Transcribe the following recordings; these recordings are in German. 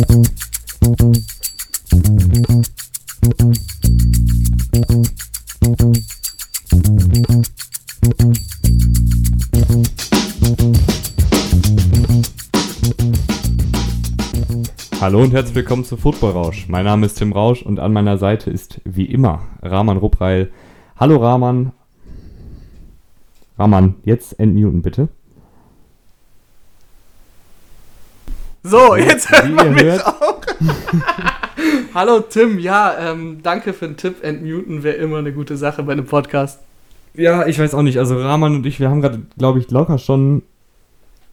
Hallo und herzlich willkommen zu Football Rausch. Mein Name ist Tim Rausch und an meiner Seite ist wie immer Rahman Ruppreil. Hallo Rahman. Rahman, jetzt entmuten bitte. So, jetzt hört man mich hört. auch. Hallo Tim, ja, ähm, danke für den Tipp. Entmuten wäre immer eine gute Sache bei einem Podcast. Ja, ich weiß auch nicht. Also Rahman und ich, wir haben gerade, glaube ich, locker schon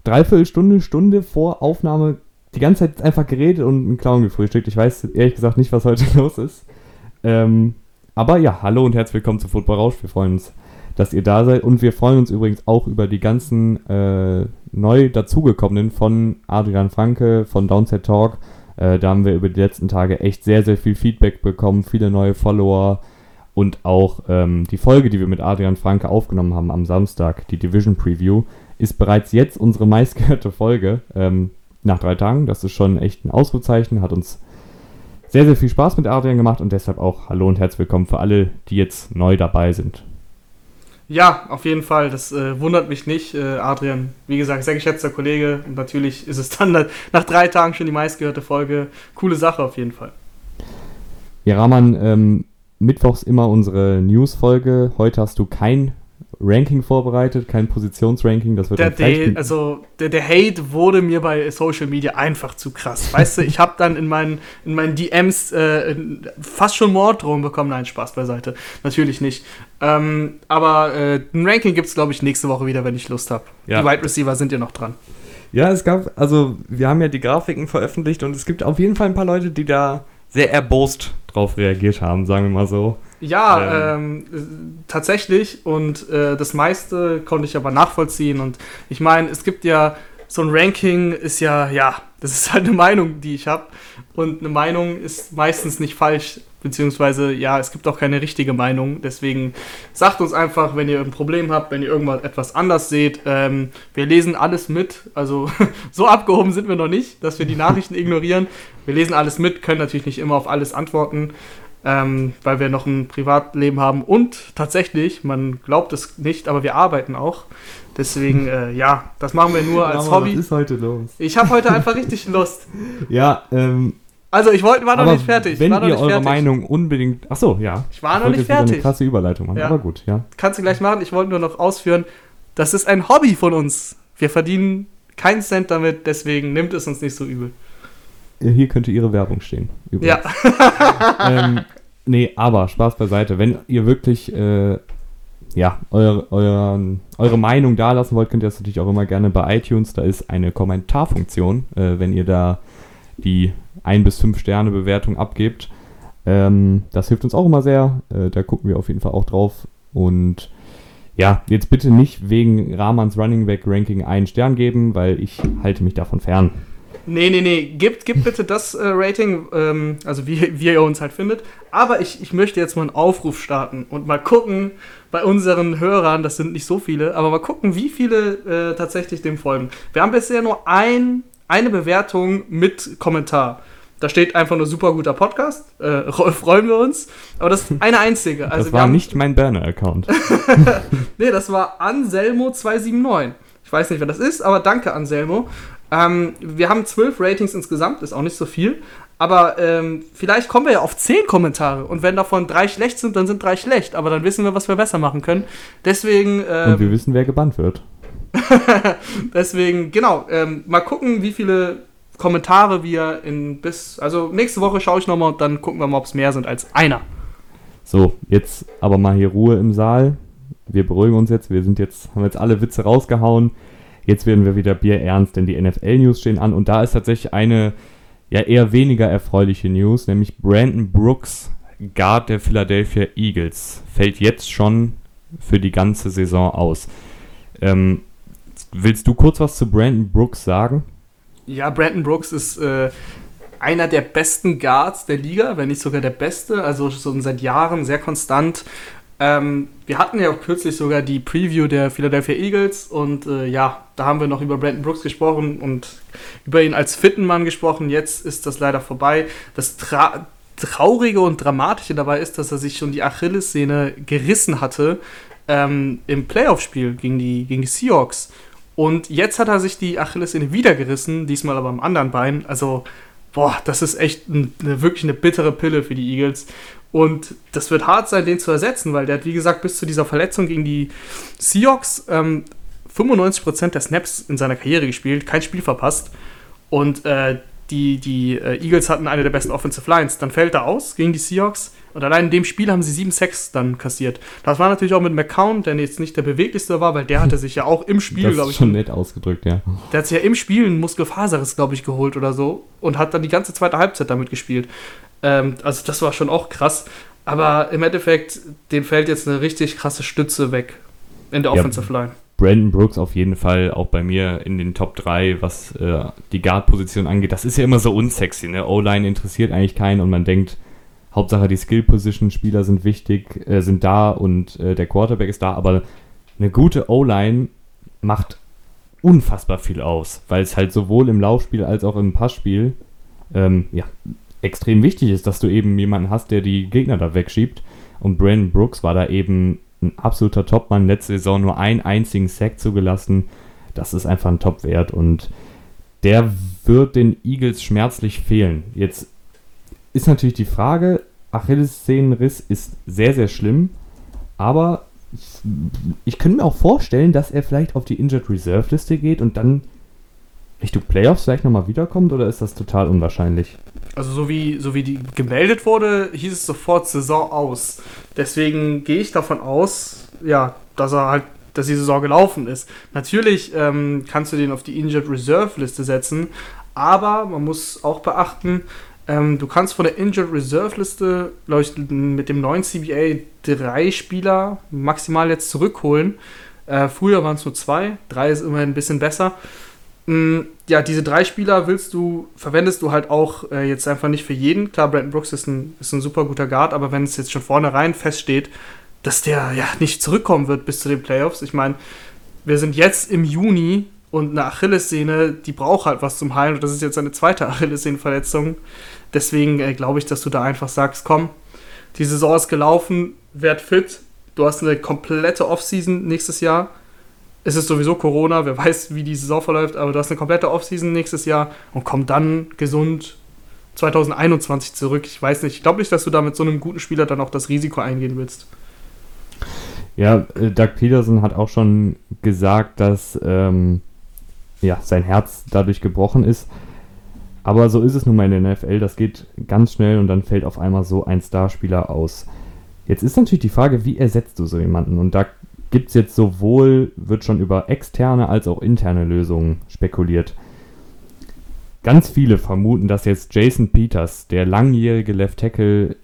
dreiviertel Stunde, Stunde vor Aufnahme die ganze Zeit einfach geredet und einen Clown gefrühstückt. Ich weiß ehrlich gesagt nicht, was heute los ist. Ähm, aber ja, hallo und herzlich willkommen zu Football Rausch. Wir freuen uns, dass ihr da seid. Und wir freuen uns übrigens auch über die ganzen äh, neu dazugekommenen von Adrian Franke, von Downset Talk. Äh, da haben wir über die letzten Tage echt sehr, sehr viel Feedback bekommen, viele neue Follower und auch ähm, die Folge, die wir mit Adrian Franke aufgenommen haben am Samstag, die Division Preview, ist bereits jetzt unsere meistgehörte Folge. Ähm, nach drei Tagen. Das ist schon echt ein Ausrufezeichen. Hat uns sehr, sehr viel Spaß mit Adrian gemacht und deshalb auch Hallo und herzlich willkommen für alle, die jetzt neu dabei sind. Ja, auf jeden Fall. Das äh, wundert mich nicht. Äh, Adrian, wie gesagt, sehr geschätzter Kollege. Und natürlich ist es dann nach drei Tagen schon die meistgehörte Folge. Coole Sache auf jeden Fall. Ja, Rahman, ähm, mittwochs immer unsere News-Folge. Heute hast du kein Ranking vorbereitet, kein Positionsranking, das wird der, der Also der, der Hate wurde mir bei Social Media einfach zu krass. Weißt du, ich habe dann in meinen, in meinen DMs äh, fast schon Morddrohungen bekommen. Nein, Spaß beiseite. Natürlich nicht. Ähm, aber äh, ein Ranking gibt es, glaube ich, nächste Woche wieder, wenn ich Lust habe. Ja. Die Wide Receiver sind ja noch dran. Ja, es gab, also wir haben ja die Grafiken veröffentlicht und es gibt auf jeden Fall ein paar Leute, die da sehr erbost drauf reagiert haben, sagen wir mal so. Ja, ähm. Ähm, tatsächlich. Und äh, das meiste konnte ich aber nachvollziehen. Und ich meine, es gibt ja so ein Ranking, ist ja, ja, das ist halt eine Meinung, die ich habe. Und eine Meinung ist meistens nicht falsch. Beziehungsweise, ja, es gibt auch keine richtige Meinung. Deswegen sagt uns einfach, wenn ihr ein Problem habt, wenn ihr irgendwas etwas anders seht. Ähm, wir lesen alles mit. Also so abgehoben sind wir noch nicht, dass wir die Nachrichten ignorieren. Wir lesen alles mit, können natürlich nicht immer auf alles antworten ähm, weil wir noch ein Privatleben haben und tatsächlich, man glaubt es nicht, aber wir arbeiten auch. Deswegen, äh, ja, das machen wir nur als Hobby. Was ist heute los? Ich habe heute einfach richtig Lust. Ja, ähm. Also ich wollte, war noch nicht fertig. Wenn ihr eure fertig. Meinung unbedingt. Achso, ja. Ich war noch nicht fertig. eine krasse Überleitung machen, ja. aber gut, ja. Kannst du gleich machen. Ich wollte nur noch ausführen, das ist ein Hobby von uns. Wir verdienen keinen Cent damit, deswegen nimmt es uns nicht so übel. Hier könnte ihre Werbung stehen. Übrigens. Ja. ähm, Nee, aber Spaß beiseite. Wenn ihr wirklich äh, ja, eure, euren, eure Meinung da lassen wollt, könnt ihr das natürlich auch immer gerne bei iTunes. Da ist eine Kommentarfunktion, äh, wenn ihr da die 1 bis 5 Sterne Bewertung abgebt. Ähm, das hilft uns auch immer sehr. Äh, da gucken wir auf jeden Fall auch drauf. Und ja, jetzt bitte nicht wegen Rahmans Running Back Ranking einen Stern geben, weil ich halte mich davon fern. Nee, nee, nee. Gebt, gebt bitte das äh, Rating, ähm, also wie, wie ihr uns halt findet. Aber ich, ich möchte jetzt mal einen Aufruf starten und mal gucken bei unseren Hörern, das sind nicht so viele, aber mal gucken, wie viele äh, tatsächlich dem folgen. Wir haben bisher nur ein, eine Bewertung mit Kommentar. Da steht einfach nur super guter Podcast. Äh, freuen wir uns. Aber das ist eine einzige. Also das war haben, nicht mein Burner-Account. nee, das war Anselmo279. Ich weiß nicht, wer das ist, aber danke, Anselmo. Ähm, wir haben zwölf Ratings insgesamt, ist auch nicht so viel. Aber ähm, vielleicht kommen wir ja auf zehn Kommentare. Und wenn davon drei schlecht sind, dann sind drei schlecht. Aber dann wissen wir, was wir besser machen können. Deswegen. Ähm, Und wir wissen, wer gebannt wird. deswegen, genau. Ähm, mal gucken, wie viele Kommentare wir in bis. Also nächste Woche schaue ich nochmal und dann gucken wir mal, ob es mehr sind als einer. So, jetzt aber mal hier Ruhe im Saal. Wir beruhigen uns jetzt. Wir sind jetzt, haben jetzt alle Witze rausgehauen. Jetzt werden wir wieder bierernst, denn die NFL-News stehen an und da ist tatsächlich eine ja eher weniger erfreuliche News, nämlich Brandon Brooks, Guard der Philadelphia Eagles, fällt jetzt schon für die ganze Saison aus. Ähm, willst du kurz was zu Brandon Brooks sagen? Ja, Brandon Brooks ist äh, einer der besten Guards der Liga, wenn nicht sogar der beste, also schon seit Jahren sehr konstant Ähm, wir hatten ja auch kürzlich sogar die Preview der Philadelphia Eagles und äh, ja, da haben wir noch über Brandon Brooks gesprochen und über ihn als fitten Mann gesprochen. Jetzt ist das leider vorbei. Das Tra Traurige und Dramatische dabei ist, dass er sich schon die Achillessehne gerissen hatte ähm, im Playoff-Spiel gegen die, gegen die Seahawks. Und jetzt hat er sich die Achillessehne wieder gerissen, diesmal aber am anderen Bein. Also, boah, das ist echt eine, wirklich eine bittere Pille für die Eagles. Und das wird hart sein, den zu ersetzen, weil der hat, wie gesagt, bis zu dieser Verletzung gegen die Seahawks ähm, 95% der Snaps in seiner Karriere gespielt, kein Spiel verpasst. Und äh, die, die äh, Eagles hatten eine der besten Offensive Lines. Dann fällt er aus gegen die Seahawks. Und allein in dem Spiel haben sie 7 Sacks dann kassiert. Das war natürlich auch mit McCown, der jetzt nicht der beweglichste war, weil der hatte sich ja auch im Spiel, glaube ich. schon nett ausgedrückt, ja. Der hat sich ja im Spiel einen Muskelfaserriss, glaube ich, geholt oder so. Und hat dann die ganze zweite Halbzeit damit gespielt. Ähm, also das war schon auch krass. Aber im Endeffekt, dem fällt jetzt eine richtig krasse Stütze weg in der Offensive Line. Brandon Brooks auf jeden Fall auch bei mir in den Top 3, was äh, die Guard-Position angeht. Das ist ja immer so unsexy, ne? O-Line interessiert eigentlich keinen und man denkt, Hauptsache die Skill-Position-Spieler sind wichtig, äh, sind da und äh, der Quarterback ist da, aber eine gute O-Line macht unfassbar viel aus, weil es halt sowohl im Laufspiel als auch im Passspiel ähm, ja, extrem wichtig ist, dass du eben jemanden hast, der die Gegner da wegschiebt. Und Brandon Brooks war da eben ein absoluter Topmann. Letzte Saison nur einen einzigen Sack zugelassen. Das ist einfach ein Topwert und der wird den Eagles schmerzlich fehlen. Jetzt ist natürlich die Frage, Achillessehnenriss ist sehr, sehr schlimm, aber ich, ich könnte mir auch vorstellen, dass er vielleicht auf die Injured Reserve Liste geht und dann Richtung Playoffs vielleicht nochmal wiederkommt oder ist das total unwahrscheinlich? Also so wie, so wie die gemeldet wurde, hieß es sofort Saison aus. Deswegen gehe ich davon aus, ja, dass er halt, dass die Saison gelaufen ist. Natürlich ähm, kannst du den auf die Injured Reserve Liste setzen, aber man muss auch beachten, ähm, du kannst von der Injured Reserve Liste, glaube mit dem neuen CBA drei Spieler maximal jetzt zurückholen. Äh, früher waren es nur zwei, drei ist immerhin ein bisschen besser. Mm, ja, diese drei Spieler willst du, verwendest du halt auch äh, jetzt einfach nicht für jeden. Klar, Brandon Brooks ist ein, ist ein super guter Guard, aber wenn es jetzt schon vornherein feststeht, dass der ja nicht zurückkommen wird bis zu den Playoffs, ich meine, wir sind jetzt im Juni und eine Achillessehne, die braucht halt was zum Heilen und das ist jetzt eine zweite Achillessehnenverletzung. Deswegen äh, glaube ich, dass du da einfach sagst, komm, die Saison ist gelaufen, werd fit, du hast eine komplette Offseason nächstes Jahr. Es ist sowieso Corona, wer weiß, wie die Saison verläuft, aber du hast eine komplette Offseason nächstes Jahr und komm dann gesund 2021 zurück. Ich weiß nicht, ich glaube nicht, dass du da mit so einem guten Spieler dann auch das Risiko eingehen willst. Ja, äh, Doug Peterson hat auch schon gesagt, dass ähm, ja, sein Herz dadurch gebrochen ist. Aber so ist es nun mal in der NFL, das geht ganz schnell und dann fällt auf einmal so ein Starspieler aus. Jetzt ist natürlich die Frage, wie ersetzt du so jemanden? Und da gibt es jetzt sowohl, wird schon über externe als auch interne Lösungen spekuliert. Ganz viele vermuten, dass jetzt Jason Peters, der langjährige Left Tackle,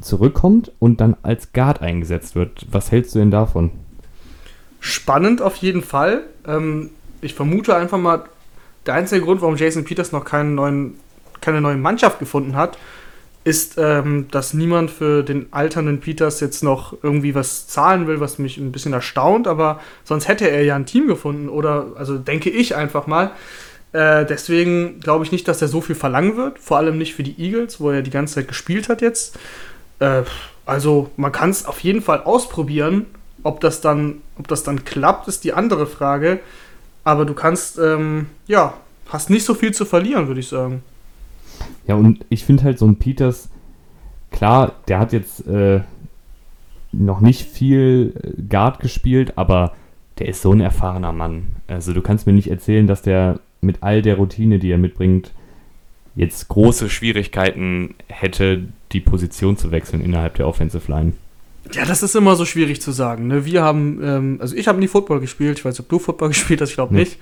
zurückkommt und dann als Guard eingesetzt wird. Was hältst du denn davon? Spannend auf jeden Fall. Ähm, ich vermute einfach mal, der einzige Grund, warum Jason Peters noch keinen neuen, keine neue Mannschaft gefunden hat, ist, ähm, dass niemand für den alternden Peters jetzt noch irgendwie was zahlen will, was mich ein bisschen erstaunt, aber sonst hätte er ja ein Team gefunden oder, also denke ich einfach mal. Äh, deswegen glaube ich nicht, dass er so viel verlangen wird, vor allem nicht für die Eagles, wo er die ganze Zeit gespielt hat jetzt. Äh, also man kann es auf jeden Fall ausprobieren. Ob das, dann, ob das dann klappt, ist die andere Frage. Aber du kannst, ähm, ja, hast nicht so viel zu verlieren, würde ich sagen. Ja, und ich finde halt so ein Peters, klar, der hat jetzt äh, noch nicht viel äh, Guard gespielt, aber der ist so ein erfahrener Mann. Also du kannst mir nicht erzählen, dass der mit all der Routine, die er mitbringt, jetzt große Schwierigkeiten hätte, die Position zu wechseln innerhalb der Offensive Line. Ja, das ist immer so schwierig zu sagen. Ne? Wir haben, ähm, also ich habe nie Football gespielt. Ich weiß nicht, ob du Football gespielt hast, ich glaube nicht.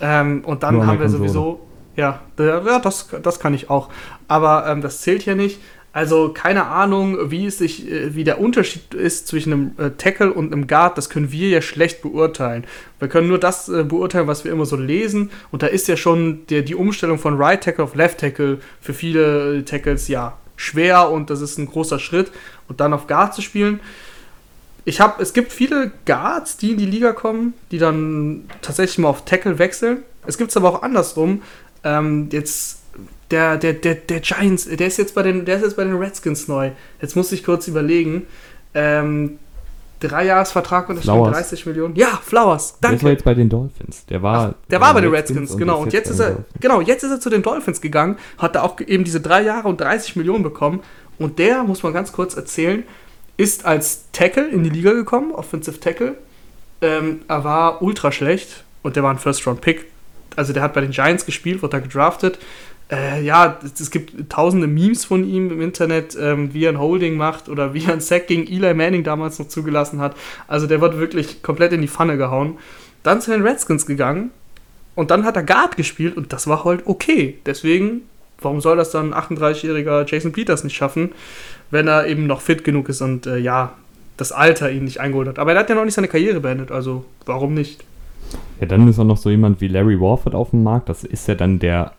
ähm, und dann haben wir sowieso, ja, ja das, das kann ich auch. Aber ähm, das zählt hier nicht. Also keine Ahnung, wie es sich, äh, wie der Unterschied ist zwischen einem äh, Tackle und einem Guard, das können wir ja schlecht beurteilen. Wir können nur das äh, beurteilen, was wir immer so lesen. Und da ist ja schon der, die Umstellung von Right Tackle auf Left Tackle für viele Tackles ja schwer und das ist ein großer Schritt. Und dann auf Guard zu spielen, ich habe, es gibt viele Guards, die in die Liga kommen, die dann tatsächlich mal auf Tackle wechseln. Es gibt es aber auch andersrum. Ähm, jetzt der, der, der, der Giants, der ist jetzt bei den, der ist jetzt bei den Redskins neu. Jetzt muss ich kurz überlegen. Ähm, Dreijahresvertrag und 30 Millionen. Ja, Flowers. Danke. Der war jetzt bei den Dolphins. Der war, Ach, der war bei den Redskins, Redskins genau. Und jetzt, ist er, genau, jetzt ist er zu den Dolphins gegangen, hat da auch eben diese drei Jahre und 30 Millionen bekommen. Und der, muss man ganz kurz erzählen, ist als Tackle in die Liga gekommen, Offensive Tackle. Ähm, er war ultra schlecht und der war ein First-Round-Pick. Also der hat bei den Giants gespielt, wurde da gedraftet. Äh, ja, es gibt tausende Memes von ihm im Internet, ähm, wie er ein Holding macht oder wie er ein Sack gegen Eli Manning damals noch zugelassen hat. Also der wird wirklich komplett in die Pfanne gehauen. Dann zu den Redskins gegangen und dann hat er Guard gespielt und das war halt okay. Deswegen, warum soll das dann ein 38-jähriger Jason Peters nicht schaffen, wenn er eben noch fit genug ist und äh, ja, das Alter ihn nicht eingeholt hat. Aber er hat ja noch nicht seine Karriere beendet, also warum nicht? Ja, dann ist auch noch so jemand wie Larry Warford auf dem Markt. Das ist ja dann der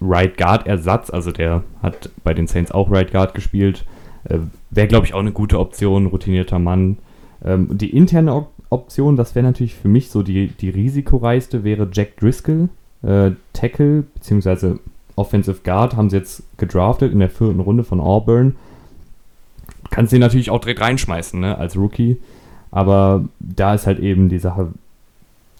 Right Guard Ersatz, also der hat bei den Saints auch Right Guard gespielt. Äh, wäre, glaube ich, auch eine gute Option, routinierter Mann. Ähm, die interne Op Option, das wäre natürlich für mich so die, die risikoreichste, wäre Jack Driscoll, äh, Tackle, beziehungsweise Offensive Guard, haben sie jetzt gedraftet in der vierten Runde von Auburn. Kannst den natürlich auch direkt reinschmeißen, ne, als Rookie. Aber da ist halt eben die Sache,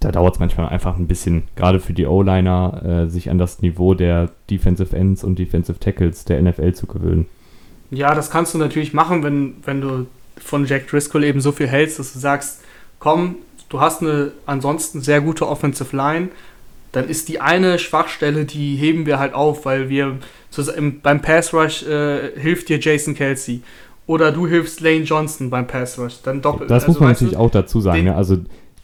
da dauert es manchmal einfach ein bisschen, gerade für die O-Liner, äh, sich an das Niveau der Defensive Ends und Defensive Tackles der NFL zu gewöhnen. Ja, das kannst du natürlich machen, wenn, wenn du von Jack Driscoll eben so viel hältst, dass du sagst, komm, du hast eine ansonsten sehr gute Offensive Line, dann ist die eine Schwachstelle, die heben wir halt auf, weil wir beim Pass Rush äh, hilft dir Jason Kelsey oder du hilfst Lane Johnson beim Pass Rush, dann doppelt. Das also, muss man natürlich du, auch dazu sagen. Ne? Also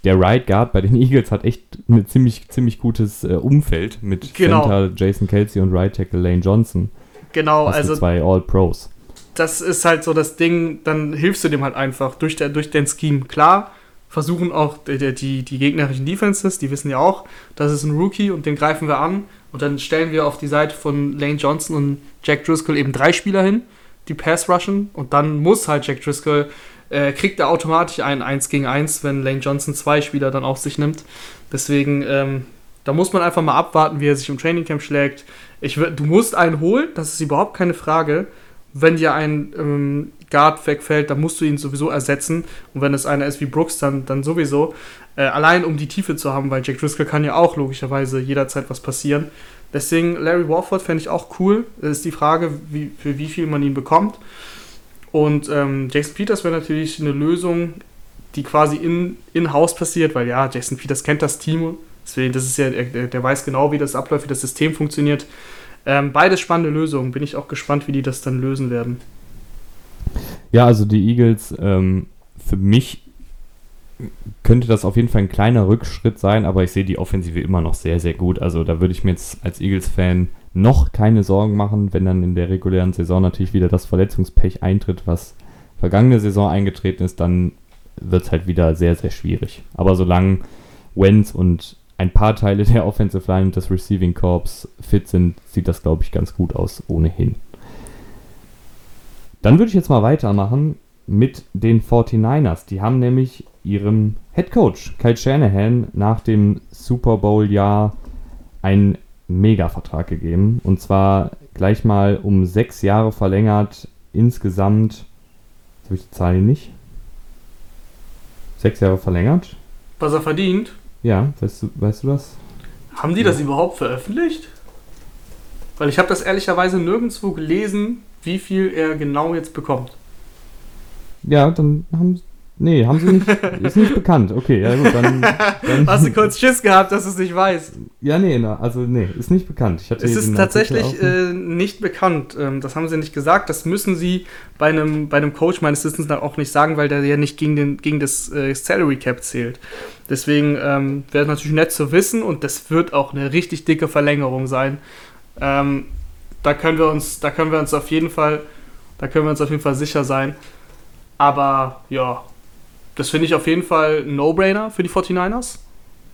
der Right Guard bei den Eagles hat echt ein ziemlich, ziemlich gutes äh, Umfeld mit genau. Center Jason Kelsey und Right Tackle Lane Johnson. Genau, also zwei All-Pros. Das ist halt so das Ding, dann hilfst du dem halt einfach durch, der, durch den Scheme. Klar, versuchen auch die, die, die gegnerischen Defenses, die wissen ja auch, das ist ein Rookie und den greifen wir an. Und dann stellen wir auf die Seite von Lane Johnson und Jack Driscoll eben drei Spieler hin, die Pass rushen. Und dann muss halt Jack Driscoll äh, kriegt er automatisch ein 1 gegen 1, wenn Lane Johnson zwei Spieler dann auf sich nimmt. Deswegen, ähm, da muss man einfach mal abwarten, wie er sich im Trainingcamp schlägt. Ich, du musst einen holen, das ist überhaupt keine Frage. Wenn dir ein ähm, Guard wegfällt, dann musst du ihn sowieso ersetzen. Und wenn es einer ist wie Brooks, dann, dann sowieso. Äh, allein um die Tiefe zu haben, weil Jack Driscoll kann ja auch logischerweise jederzeit was passieren. Deswegen Larry Warford fände ich auch cool. Das ist die Frage, wie, für wie viel man ihn bekommt. Und ähm, Jason Peters wäre natürlich eine Lösung, die quasi in, in Haus passiert, weil ja, Jason Peters kennt das Team, deswegen, das ist ja, der, der weiß genau, wie das abläuft, wie das System funktioniert. Ähm, beides spannende Lösungen, bin ich auch gespannt, wie die das dann lösen werden. Ja, also die Eagles, ähm, für mich könnte das auf jeden Fall ein kleiner Rückschritt sein, aber ich sehe die Offensive immer noch sehr, sehr gut. Also da würde ich mir jetzt als Eagles-Fan noch keine Sorgen machen, wenn dann in der regulären Saison natürlich wieder das Verletzungspech eintritt, was vergangene Saison eingetreten ist, dann wird es halt wieder sehr, sehr schwierig. Aber solange Wenz und ein paar Teile der Offensive Line und des Receiving Corps fit sind, sieht das, glaube ich, ganz gut aus, ohnehin. Dann würde ich jetzt mal weitermachen mit den 49ers. Die haben nämlich ihrem Head Coach Kyle Shanahan nach dem Super Bowl-Jahr ein Mega-Vertrag gegeben. Und zwar gleich mal um sechs Jahre verlängert. Insgesamt, jetzt habe ich die Zahl hier nicht. Sechs Jahre verlängert. Was er verdient? Ja, weißt du, weißt du das? Haben die ja. das überhaupt veröffentlicht? Weil ich habe das ehrlicherweise nirgendwo gelesen, wie viel er genau jetzt bekommt. Ja, dann haben, Nee, haben sie nicht. ist nicht bekannt. Okay, ja gut, dann, dann, Hast du kurz Schiss gehabt, dass du es nicht weißt? Ja, nee, na, also nee, ist nicht bekannt. es ist tatsächlich äh, nicht bekannt. Ähm, das haben sie nicht gesagt. Das müssen sie bei einem, bei einem Coach meines Wissens auch nicht sagen, weil der ja nicht gegen, den, gegen das äh, Salary Cap zählt. Deswegen ähm, wäre es natürlich nett zu wissen und das wird auch eine richtig dicke Verlängerung sein. Ähm, da können wir uns, da können wir uns auf jeden Fall, da können wir uns auf jeden Fall sicher sein. Aber ja, das finde ich auf jeden Fall ein No-Brainer für die 49ers.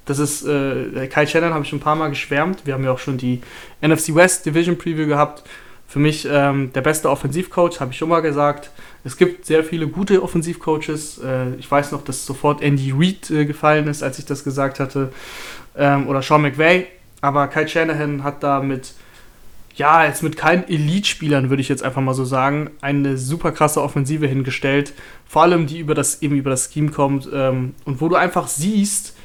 Das ist, äh, Kai Shannon habe ich schon ein paar Mal geschwärmt. Wir haben ja auch schon die NFC West Division Preview gehabt. für mich ähm, der beste Offensivcoach, habe ich schon mal gesagt. Es gibt sehr viele gute Offensivcoaches. Äh, ich weiß noch, dass sofort Andy Reid äh, gefallen ist, als ich das gesagt hatte. Ähm, oder Sean McVay. Aber Kyle Shanahan hat da mit, ja, jetzt mit keinen Elite-Spielern, würde ich jetzt einfach mal so sagen, eine super krasse Offensive hingestellt. Vor allem, die über das, eben über das Scheme kommt. Ähm, und wo du einfach siehst,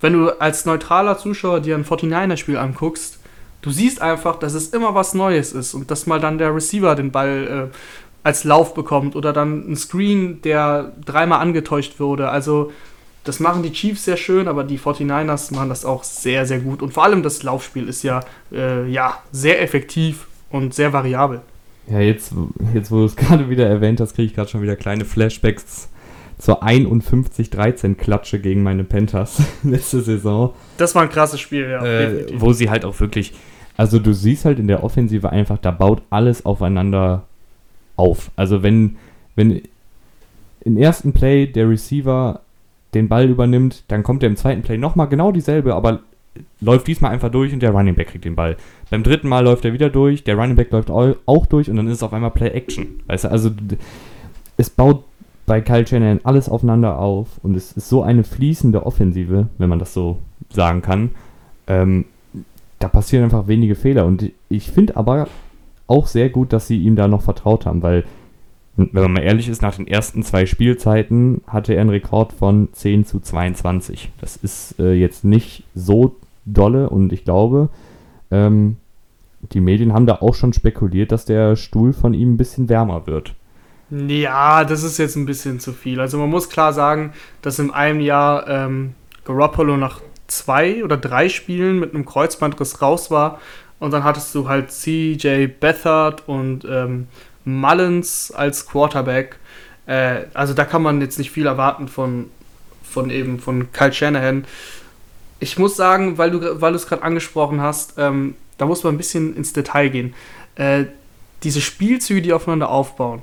wenn du als neutraler Zuschauer dir ein 49er-Spiel anguckst, du siehst einfach, dass es immer was Neues ist und dass mal dann der Receiver den Ball äh, als Lauf bekommt oder dann ein Screen, der dreimal angetäuscht wurde. Also das machen die Chiefs sehr schön, aber die 49ers machen das auch sehr, sehr gut. Und vor allem das Laufspiel ist ja, äh, ja sehr effektiv und sehr variabel. Ja, jetzt, jetzt wo du es gerade wieder erwähnt hast, kriege ich gerade schon wieder kleine Flashbacks zur 51-13-Klatsche gegen meine Panthers letzte Saison. Das war ein krasses Spiel, ja. Äh, wo sie halt auch wirklich, also du siehst halt in der Offensive einfach, da baut alles aufeinander auf. Also wenn, wenn im ersten Play der Receiver den Ball übernimmt, dann kommt er im zweiten Play nochmal genau dieselbe, aber läuft diesmal einfach durch und der Running Back kriegt den Ball. Beim dritten Mal läuft er wieder durch, der Running Back läuft auch durch und dann ist es auf einmal Play Action. Weißt du, also es baut bei Kyle Shanahan alles aufeinander auf und es ist so eine fließende Offensive, wenn man das so sagen kann. Ähm, da passieren einfach wenige Fehler und ich finde aber auch sehr gut, dass sie ihm da noch vertraut haben, weil, wenn man mal ehrlich ist, nach den ersten zwei Spielzeiten hatte er einen Rekord von 10 zu 22. Das ist äh, jetzt nicht so dolle und ich glaube, ähm, die Medien haben da auch schon spekuliert, dass der Stuhl von ihm ein bisschen wärmer wird. Ja, das ist jetzt ein bisschen zu viel. Also man muss klar sagen, dass in einem Jahr ähm, Garoppolo nach zwei oder drei Spielen mit einem Kreuzbandriss raus war und dann hattest du halt CJ Beathard und ähm, Mullins als Quarterback. Äh, also da kann man jetzt nicht viel erwarten von, von eben von Kyle Shanahan. Ich muss sagen, weil du weil es gerade angesprochen hast, ähm, da muss man ein bisschen ins Detail gehen. Äh, diese Spielzüge, die aufeinander aufbauen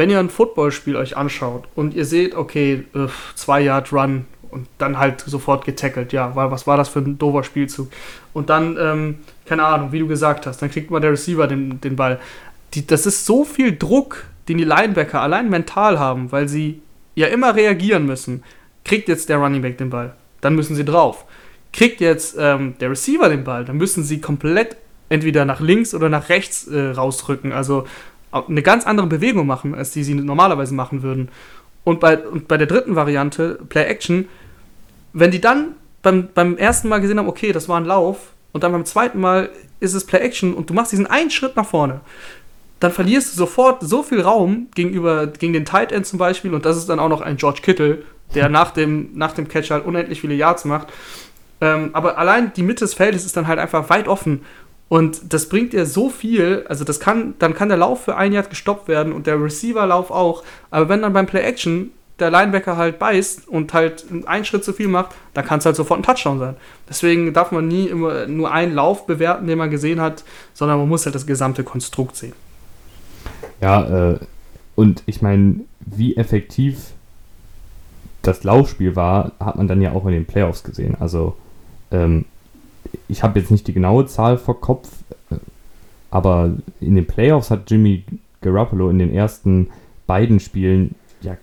wenn ihr ein Footballspiel euch anschaut und ihr seht, okay, äh, zwei Yard Run und dann halt sofort getackelt, ja, was war das für ein doofer Spielzug? Und dann, ähm, keine Ahnung, wie du gesagt hast, dann kriegt mal der Receiver den, den Ball. Die, das ist so viel Druck, den die Linebacker allein mental haben, weil sie ja immer reagieren müssen. Kriegt jetzt der Running Back den Ball, dann müssen sie drauf. Kriegt jetzt ähm, der Receiver den Ball, dann müssen sie komplett entweder nach links oder nach rechts äh, rausrücken. Also eine ganz andere Bewegung machen, als die sie normalerweise machen würden. Und bei, und bei der dritten Variante, Play Action, wenn die dann beim, beim ersten Mal gesehen haben, okay, das war ein Lauf, und dann beim zweiten Mal ist es Play Action und du machst diesen einen Schritt nach vorne, dann verlierst du sofort so viel Raum gegenüber gegen den Tight End zum Beispiel, und das ist dann auch noch ein George Kittle, der nach dem, nach dem Catch halt unendlich viele Yards macht. Ähm, aber allein die Mitte des Feldes ist dann halt einfach weit offen und das bringt dir so viel, also das kann, dann kann der Lauf für ein Jahr gestoppt werden und der Receiver-Lauf auch. Aber wenn dann beim Play-Action der Linebacker halt beißt und halt einen Schritt zu viel macht, dann kann es halt sofort ein Touchdown sein. Deswegen darf man nie immer nur einen Lauf bewerten, den man gesehen hat, sondern man muss halt das gesamte Konstrukt sehen. Ja, äh, und ich meine, wie effektiv das Laufspiel war, hat man dann ja auch in den Playoffs gesehen. Also, ähm, ich habe jetzt nicht die genaue Zahl vor Kopf, aber in den Playoffs hat Jimmy Garoppolo in den ersten beiden Spielen, ja,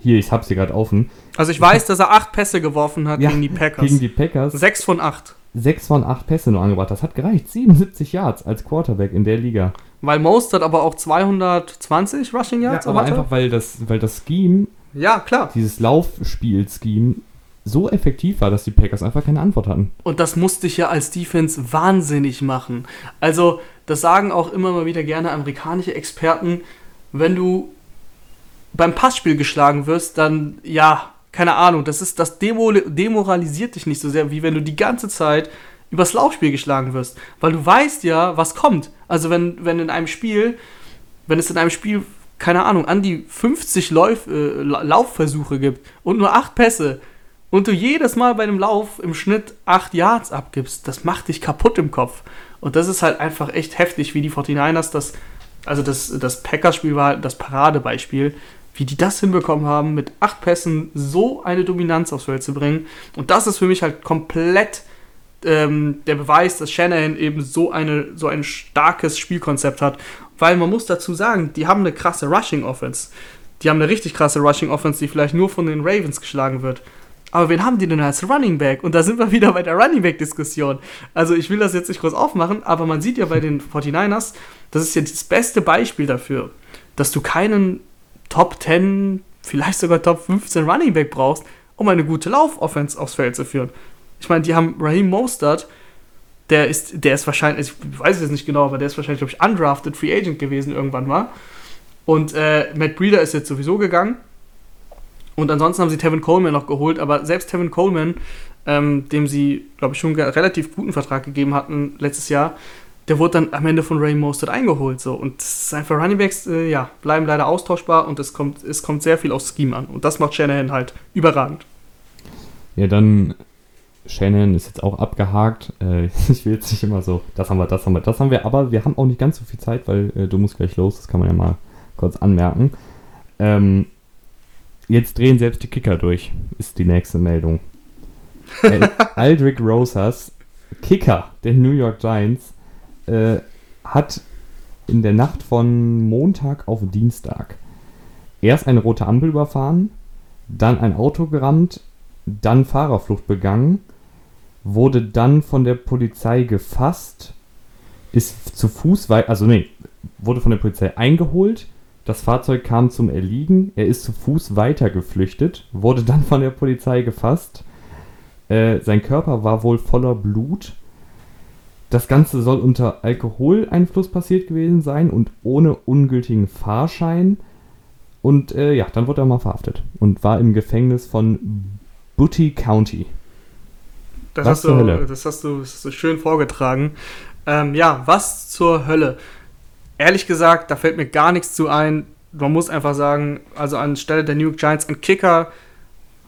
hier, ich habe sie gerade offen. Also ich weiß, dass er acht Pässe geworfen hat ja, gegen die Packers. Gegen die Packers. Sechs von acht. Sechs von acht Pässe nur angebracht. Das hat gereicht. 77 Yards als Quarterback in der Liga. Weil Most hat aber auch 220 Rushing Yards. Ja, aber einfach, weil das, weil das Scheme, ja, klar. dieses Laufspiel-Scheme so effektiv war, dass die Packers einfach keine Antwort hatten. Und das musste ich ja als Defense wahnsinnig machen. Also, das sagen auch immer mal wieder gerne amerikanische Experten, wenn du beim Passspiel geschlagen wirst, dann ja, keine Ahnung, das ist das Demo demoralisiert dich nicht so sehr, wie wenn du die ganze Zeit übers Laufspiel geschlagen wirst, weil du weißt ja, was kommt. Also, wenn wenn in einem Spiel, wenn es in einem Spiel keine Ahnung, an die 50 Lauf, äh, Laufversuche gibt und nur 8 Pässe, und du jedes Mal bei einem Lauf im Schnitt 8 Yards abgibst, das macht dich kaputt im Kopf. Und das ist halt einfach echt heftig, wie die 49ers das, also das, das Packers-Spiel war halt das Paradebeispiel, wie die das hinbekommen haben, mit 8 Pässen so eine Dominanz aufs Feld zu bringen. Und das ist für mich halt komplett ähm, der Beweis, dass Shanahan eben so, eine, so ein starkes Spielkonzept hat. Weil man muss dazu sagen, die haben eine krasse Rushing-Offense. Die haben eine richtig krasse Rushing-Offense, die vielleicht nur von den Ravens geschlagen wird. Aber wen haben die denn als Running Back? Und da sind wir wieder bei der Running Back-Diskussion. Also ich will das jetzt nicht groß aufmachen, aber man sieht ja bei den 49ers, das ist ja das beste Beispiel dafür, dass du keinen Top 10, vielleicht sogar Top 15 Running Back brauchst, um eine gute Lauf-Offense aufs Feld zu führen. Ich meine, die haben Raheem Mostert, der ist, der ist wahrscheinlich, ich weiß es nicht genau, aber der ist wahrscheinlich, glaube ich, undrafted Free Agent gewesen irgendwann mal. Und äh, Matt Breeder ist jetzt sowieso gegangen. Und ansonsten haben sie Tevin Coleman noch geholt, aber selbst Tevin Coleman, ähm, dem sie, glaube ich, schon einen relativ guten Vertrag gegeben hatten letztes Jahr, der wurde dann am Ende von Ray Mostert eingeholt. So. Und ist einfach Runningbacks, äh, ja, bleiben leider austauschbar und es kommt, es kommt sehr viel aufs Scheme an. Und das macht Shanahan halt überragend. Ja, dann Shanahan ist jetzt auch abgehakt. Äh, ich will jetzt nicht immer so, das haben wir, das haben wir, das haben wir, aber wir haben auch nicht ganz so viel Zeit, weil äh, du musst gleich los, das kann man ja mal kurz anmerken. Ähm, Jetzt drehen selbst die Kicker durch, ist die nächste Meldung. Aldrich Rosas, Kicker der New York Giants, äh, hat in der Nacht von Montag auf Dienstag erst eine rote Ampel überfahren, dann ein Auto gerammt, dann Fahrerflucht begangen, wurde dann von der Polizei gefasst, ist zu Fuß weit, also nee, wurde von der Polizei eingeholt, das Fahrzeug kam zum Erliegen, er ist zu Fuß weiter geflüchtet, wurde dann von der Polizei gefasst. Äh, sein Körper war wohl voller Blut. Das Ganze soll unter Alkoholeinfluss passiert gewesen sein und ohne ungültigen Fahrschein. Und äh, ja, dann wurde er mal verhaftet und war im Gefängnis von Booty County. Das, hast du, das hast, du, das hast du schön vorgetragen. Ähm, ja, was zur Hölle? ehrlich gesagt, da fällt mir gar nichts zu ein. Man muss einfach sagen, also anstelle der New York Giants ein Kicker,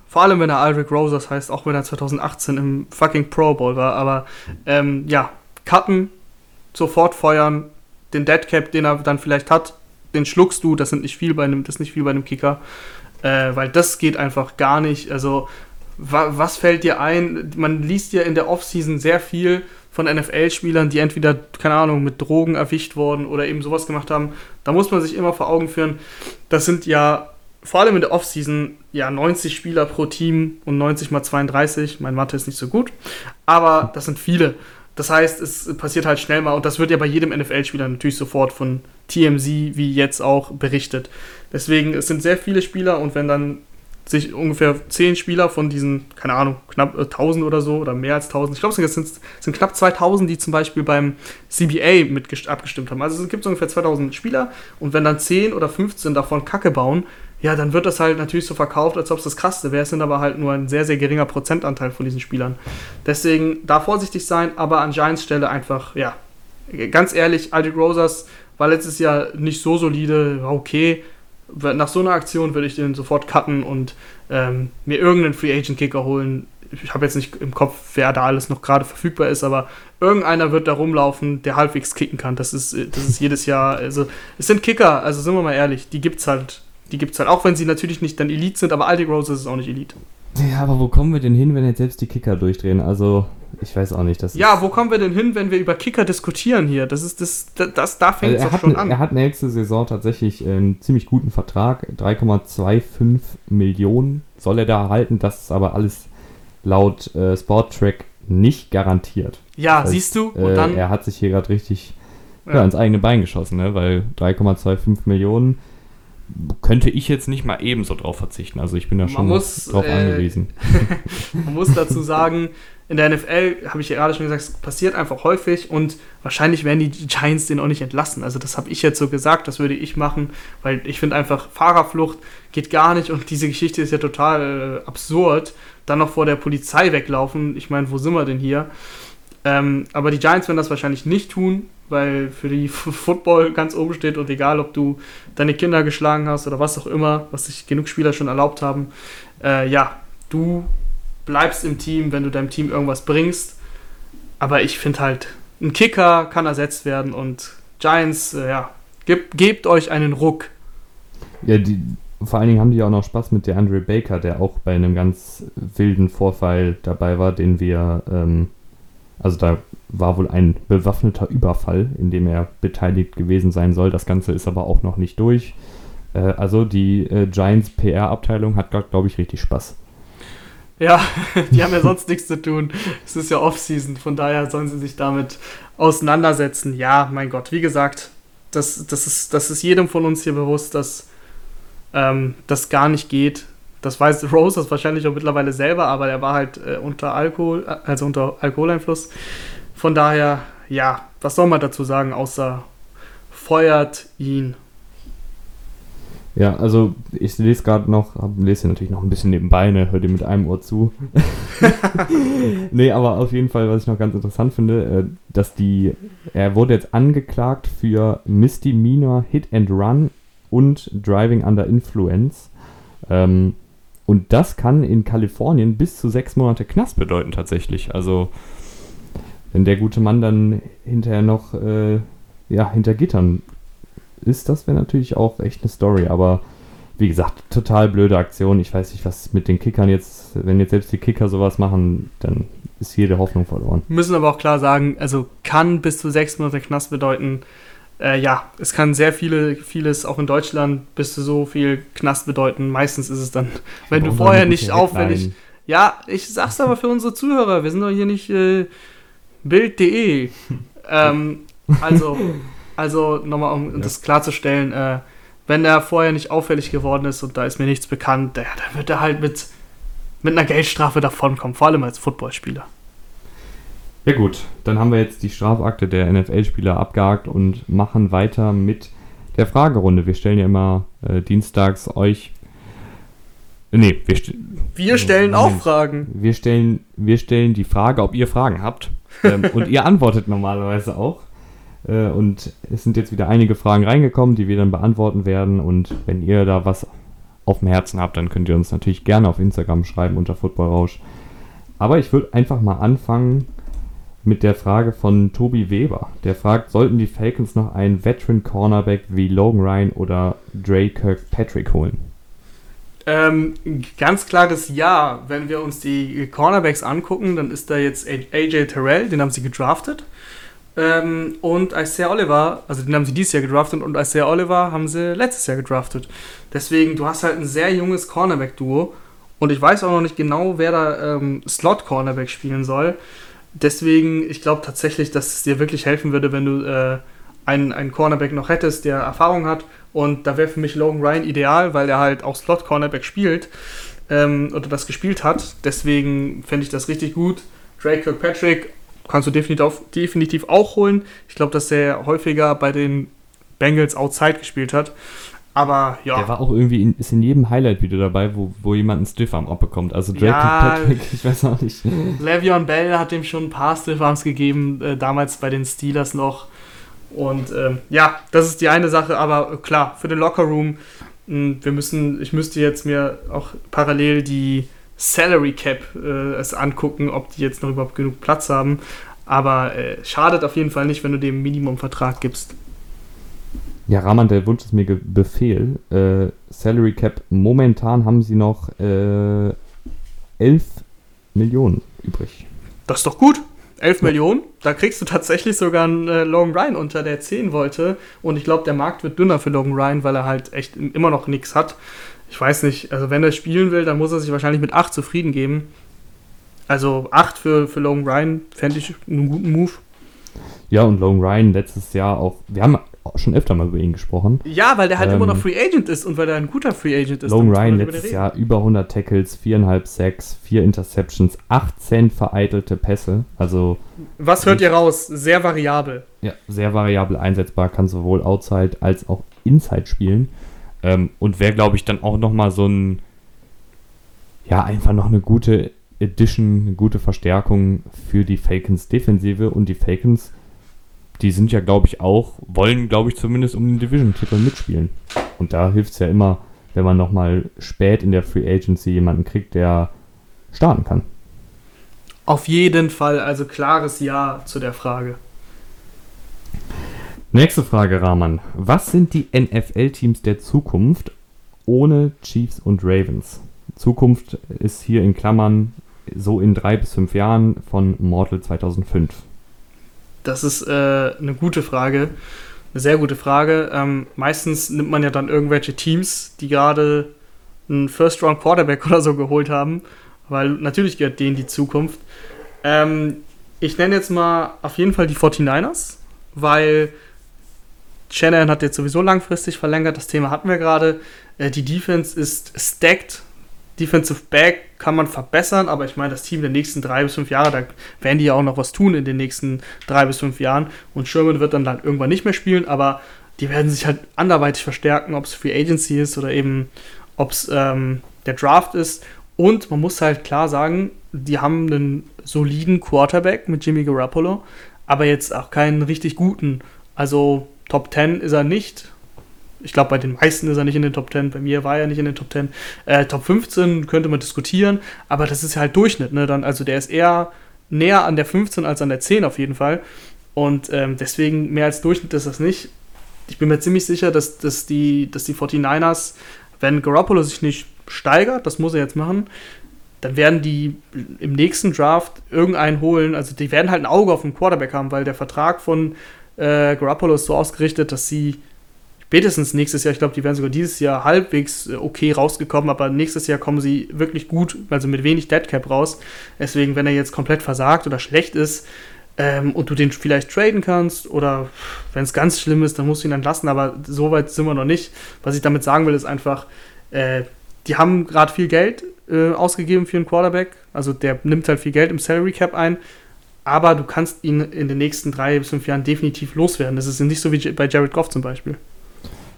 vor allem wenn er Aldrich Rose, das heißt auch wenn er 2018 im fucking Pro Bowl war, aber ähm, ja, cutten, sofort feuern, den Deadcap, den er dann vielleicht hat, den schluckst du, das sind nicht viel bei einem, das ist nicht viel bei einem Kicker, äh, weil das geht einfach gar nicht. Also wa was fällt dir ein? Man liest ja in der Offseason sehr viel von NFL-Spielern, die entweder, keine Ahnung, mit Drogen erwischt wurden oder eben sowas gemacht haben. Da muss man sich immer vor Augen führen, das sind ja vor allem in der Offseason ja 90 Spieler pro Team und 90 mal 32. Mein Mathe ist nicht so gut, aber das sind viele. Das heißt, es passiert halt schnell mal und das wird ja bei jedem NFL-Spieler natürlich sofort von TMZ wie jetzt auch berichtet. Deswegen, es sind sehr viele Spieler und wenn dann sich ungefähr zehn Spieler von diesen, keine Ahnung, knapp 1000 äh, oder so oder mehr als 1000, ich glaube, es sind, sind knapp 2000, die zum Beispiel beim CBA mit abgestimmt haben. Also es gibt ungefähr 2000 Spieler und wenn dann 10 oder 15 davon Kacke bauen, ja, dann wird das halt natürlich so verkauft, als ob es das krasseste wäre. Es sind aber halt nur ein sehr, sehr geringer Prozentanteil von diesen Spielern. Deswegen da vorsichtig sein, aber an Giants Stelle einfach, ja, ganz ehrlich, Aldrich Rosas war letztes Jahr nicht so solide, war okay nach so einer Aktion würde ich den sofort cutten und ähm, mir irgendeinen Free Agent Kicker holen. Ich habe jetzt nicht im Kopf, wer da alles noch gerade verfügbar ist, aber irgendeiner wird da rumlaufen, der halbwegs kicken kann. Das ist, das ist jedes Jahr. Also, es sind Kicker, also sind wir mal ehrlich, die gibt's halt. Die gibt's halt, auch wenn sie natürlich nicht dann Elite sind, aber Aldi Rose ist auch nicht Elite. Ja, aber wo kommen wir denn hin, wenn jetzt selbst die Kicker durchdrehen? Also, ich weiß auch nicht. Das ja, wo kommen wir denn hin, wenn wir über Kicker diskutieren hier? Das ist das, das, das da fängt es also schon ne, an. Er hat nächste Saison tatsächlich einen ziemlich guten Vertrag. 3,25 Millionen soll er da erhalten. Das ist aber alles laut äh, Sporttrack nicht garantiert. Ja, das heißt, siehst du? Und dann, äh, er hat sich hier gerade richtig ja. Ja, ins eigene Bein geschossen, ne? weil 3,25 Millionen könnte ich jetzt nicht mal ebenso drauf verzichten. Also ich bin da schon muss, drauf äh, angewiesen. man muss dazu sagen, in der NFL, habe ich ja gerade schon gesagt, es passiert einfach häufig und wahrscheinlich werden die Giants den auch nicht entlassen. Also das habe ich jetzt so gesagt, das würde ich machen, weil ich finde einfach, Fahrerflucht geht gar nicht und diese Geschichte ist ja total äh, absurd. Dann noch vor der Polizei weglaufen, ich meine, wo sind wir denn hier? Ähm, aber die Giants werden das wahrscheinlich nicht tun, weil für die Football ganz oben steht und egal, ob du deine Kinder geschlagen hast oder was auch immer, was sich genug Spieler schon erlaubt haben, äh, ja, du bleibst im Team, wenn du deinem Team irgendwas bringst. Aber ich finde halt, ein Kicker kann ersetzt werden und Giants, äh, ja, gebt, gebt euch einen Ruck. Ja, die, vor allen Dingen haben die auch noch Spaß mit der Andre Baker, der auch bei einem ganz wilden Vorfall dabei war, den wir ähm, Also da war wohl ein bewaffneter Überfall, in dem er beteiligt gewesen sein soll. Das Ganze ist aber auch noch nicht durch. Äh, also die äh, Giants PR-Abteilung hat, glaube ich, richtig Spaß. Ja, die haben ja sonst nichts zu tun. Es ist ja Off-Season, von daher sollen sie sich damit auseinandersetzen. Ja, mein Gott, wie gesagt, das, das, ist, das ist jedem von uns hier bewusst, dass ähm, das gar nicht geht. Das weiß Rose das wahrscheinlich auch mittlerweile selber, aber er war halt äh, unter Alkohol, also unter Alkoholeinfluss. Von daher, ja, was soll man dazu sagen, außer feuert ihn. Ja, also ich lese gerade noch, lese natürlich noch ein bisschen nebenbei, ne, hör dir mit einem Ohr zu. nee, aber auf jeden Fall, was ich noch ganz interessant finde, äh, dass die, er wurde jetzt angeklagt für Misdemeanor Hit and Run und Driving Under Influence. Ähm, und das kann in Kalifornien bis zu sechs Monate Knast bedeuten tatsächlich. Also wenn der gute Mann dann hinterher noch äh, ja, hinter Gittern ist, das wäre natürlich auch echt eine Story. Aber wie gesagt, total blöde Aktion. Ich weiß nicht, was mit den Kickern jetzt, wenn jetzt selbst die Kicker sowas machen, dann ist jede Hoffnung verloren. Müssen aber auch klar sagen, also kann bis zu sechs Monate Knast bedeuten. Äh, ja, es kann sehr viele, vieles auch in Deutschland bis zu so viel Knast bedeuten. Meistens ist es dann, wenn du vorher nicht auffällig. Ja, ich sag's aber für unsere Zuhörer, wir sind doch hier nicht äh, Bild.de. ähm, also, also nochmal, um ja. das klarzustellen, äh, wenn er vorher nicht auffällig geworden ist und da ist mir nichts bekannt, ja, dann wird er halt mit, mit einer Geldstrafe davonkommen, vor allem als Footballspieler. Ja gut, dann haben wir jetzt die Strafakte der NFL-Spieler abgehakt und machen weiter mit der Fragerunde. Wir stellen ja immer äh, dienstags euch. Nee, wir, st wir stellen äh, auch Fragen. Wir stellen, wir stellen die Frage, ob ihr Fragen habt. Ähm, und ihr antwortet normalerweise auch. Äh, und es sind jetzt wieder einige Fragen reingekommen, die wir dann beantworten werden. Und wenn ihr da was auf dem Herzen habt, dann könnt ihr uns natürlich gerne auf Instagram schreiben unter Footballrausch. Aber ich würde einfach mal anfangen mit der Frage von Tobi Weber. Der fragt, sollten die Falcons noch einen Veteran Cornerback wie Logan Ryan oder Dre Kirkpatrick holen? Ähm, ganz klares Ja. Wenn wir uns die Cornerbacks angucken, dann ist da jetzt AJ Terrell, den haben sie gedraftet. Ähm, und Isaiah Oliver, also den haben sie dieses Jahr gedraftet und Isaiah Oliver haben sie letztes Jahr gedraftet. Deswegen, du hast halt ein sehr junges Cornerback-Duo. Und ich weiß auch noch nicht genau, wer da ähm, Slot-Cornerback spielen soll deswegen, ich glaube tatsächlich, dass es dir wirklich helfen würde, wenn du äh, einen, einen Cornerback noch hättest, der Erfahrung hat. Und da wäre für mich Logan Ryan ideal, weil er halt auch Slot-Cornerback spielt ähm, oder das gespielt hat. Deswegen fände ich das richtig gut. Drake Kirkpatrick kannst du definitiv, definitiv auch holen. Ich glaube, dass er häufiger bei den Bengals outside gespielt hat. Aber ja. Der war auch irgendwie in, ist in jedem Highlight-Video dabei, wo, wo jemand einen Stiffarm abbekommt. Also Drake ja, Patrick, ich weiß auch nicht. Le'Veon Bell hat dem schon ein paar Stiffarms gegeben, äh, damals bei den Steelers noch. Und ähm, ja, das ist die eine Sache, aber klar, für den Lockerroom, hm, wir müssen, ich müsste jetzt mir auch parallel die Salary Cap äh, es angucken, ob die jetzt noch überhaupt genug Platz haben. Aber äh, schadet auf jeden Fall nicht, wenn du dem Minimumvertrag gibst. Ja, Rahman, der Wunsch ist mir Befehl. Äh, Salary Cap, momentan haben sie noch äh, 11 Millionen übrig. Das ist doch gut. 11 ja. Millionen, da kriegst du tatsächlich sogar einen äh, Logan Ryan unter, der 10 wollte. Und ich glaube, der Markt wird dünner für Logan Ryan, weil er halt echt immer noch nichts hat. Ich weiß nicht, also wenn er spielen will, dann muss er sich wahrscheinlich mit 8 zufrieden geben. Also 8 für, für Logan Ryan fände ich einen guten Move. Ja, und Logan Ryan letztes Jahr auch. Wir haben schon öfter mal über ihn gesprochen. Ja, weil der halt ähm, immer noch Free Agent ist und weil er ein guter Free Agent ist. Logan Ryan letztes Jahr über 100 Tackles, 4,5 Sacks, 4 Interceptions, 18 vereitelte Pässe. Also. Was hört ihr raus? Sehr variabel. Ja, sehr variabel einsetzbar, kann sowohl Outside als auch Inside spielen. Ähm, und wäre, glaube ich, dann auch nochmal so ein. Ja, einfach noch eine gute Edition, eine gute Verstärkung für die Falcons Defensive und die Falcons die sind ja, glaube ich, auch, wollen, glaube ich, zumindest um den Division-Titel mitspielen. Und da hilft es ja immer, wenn man nochmal spät in der Free Agency jemanden kriegt, der starten kann. Auf jeden Fall, also klares Ja zu der Frage. Nächste Frage, Rahman. Was sind die NFL-Teams der Zukunft ohne Chiefs und Ravens? Zukunft ist hier in Klammern so in drei bis fünf Jahren von Mortal 2005? Das ist äh, eine gute Frage. Eine sehr gute Frage. Ähm, meistens nimmt man ja dann irgendwelche Teams, die gerade einen First-Round-Quarterback oder so geholt haben, weil natürlich gehört denen die Zukunft. Ähm, ich nenne jetzt mal auf jeden Fall die 49ers, weil Shannon hat jetzt sowieso langfristig verlängert, das Thema hatten wir gerade. Äh, die Defense ist stacked. Defensive Back kann man verbessern, aber ich meine, das Team der nächsten drei bis fünf Jahre, da werden die ja auch noch was tun in den nächsten drei bis fünf Jahren. Und Sherman wird dann, dann irgendwann nicht mehr spielen, aber die werden sich halt anderweitig verstärken, ob es Free Agency ist oder eben ob es ähm, der Draft ist. Und man muss halt klar sagen, die haben einen soliden Quarterback mit Jimmy Garoppolo, aber jetzt auch keinen richtig guten. Also Top 10 ist er nicht. Ich glaube, bei den meisten ist er nicht in den Top 10. Bei mir war er nicht in den Top 10. Äh, Top 15 könnte man diskutieren, aber das ist halt Durchschnitt. Ne? Dann, also der ist eher näher an der 15 als an der 10 auf jeden Fall. Und ähm, deswegen mehr als Durchschnitt ist das nicht. Ich bin mir ziemlich sicher, dass, dass, die, dass die 49ers, wenn Garoppolo sich nicht steigert, das muss er jetzt machen, dann werden die im nächsten Draft irgendeinen holen. Also die werden halt ein Auge auf den Quarterback haben, weil der Vertrag von äh, Garoppolo ist so ausgerichtet, dass sie spätestens nächstes Jahr, ich glaube, die werden sogar dieses Jahr halbwegs äh, okay rausgekommen, aber nächstes Jahr kommen sie wirklich gut, also mit wenig Deadcap raus. Deswegen, wenn er jetzt komplett versagt oder schlecht ist ähm, und du den vielleicht traden kannst oder wenn es ganz schlimm ist, dann musst du ihn entlassen, aber so weit sind wir noch nicht. Was ich damit sagen will, ist einfach, äh, die haben gerade viel Geld äh, ausgegeben für einen Quarterback, also der nimmt halt viel Geld im Salary Cap ein aber du kannst ihn in den nächsten drei bis fünf Jahren definitiv loswerden. Das ist nicht so wie bei Jared Goff zum Beispiel.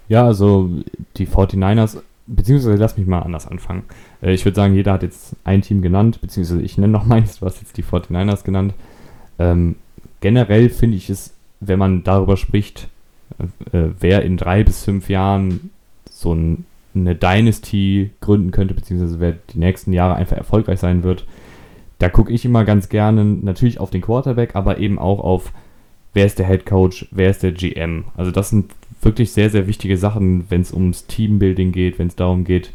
Ja, also die 49ers, beziehungsweise lass mich mal anders anfangen. Äh, ich würde sagen, jeder hat jetzt ein Team genannt, beziehungsweise ich nenne noch meins, du hast jetzt die 49ers genannt. Ähm, generell finde ich es, wenn man darüber spricht, äh, äh, wer in drei bis fünf Jahren so ein, eine Dynasty gründen könnte, beziehungsweise wer die nächsten Jahre einfach erfolgreich sein wird, da gucke ich immer ganz gerne natürlich auf den Quarterback, aber eben auch auf, wer ist der Head Coach, wer ist der GM. Also das sind wirklich sehr, sehr wichtige Sachen, wenn es ums Teambuilding geht, wenn es darum geht,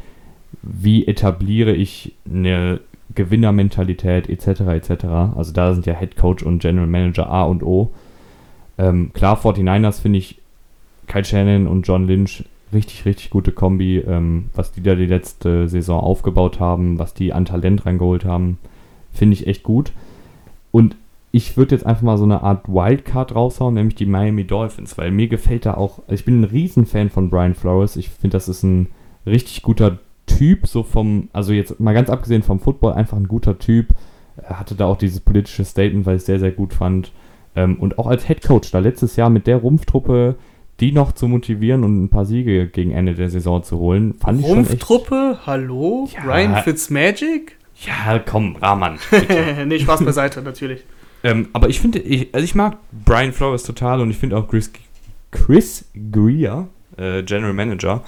wie etabliere ich eine Gewinnermentalität etc. etc. Also da sind ja Head Coach und General Manager A und O. Ähm, klar, 49ers finde ich Kyle Shannon und John Lynch richtig, richtig gute Kombi, ähm, was die da die letzte Saison aufgebaut haben, was die an Talent reingeholt haben. Finde ich echt gut. Und ich würde jetzt einfach mal so eine Art Wildcard raushauen, nämlich die Miami Dolphins, weil mir gefällt da auch, ich bin ein Riesenfan von Brian Flores. Ich finde, das ist ein richtig guter Typ, so vom, also jetzt mal ganz abgesehen vom Football, einfach ein guter Typ. Er hatte da auch dieses politische Statement, weil ich es sehr, sehr gut fand. Ähm, und auch als Head Coach da letztes Jahr mit der Rumpftruppe, die noch zu motivieren und ein paar Siege gegen Ende der Saison zu holen, fand ich schon echt... Rumpftruppe? Hallo? Ja. Ryan Fitzmagic? Ja, komm, Rahman. nee, Spaß beiseite, natürlich. Ähm, aber ich finde, ich, also ich mag Brian Flores total und ich finde auch Chris, Chris Greer, äh, General Manager,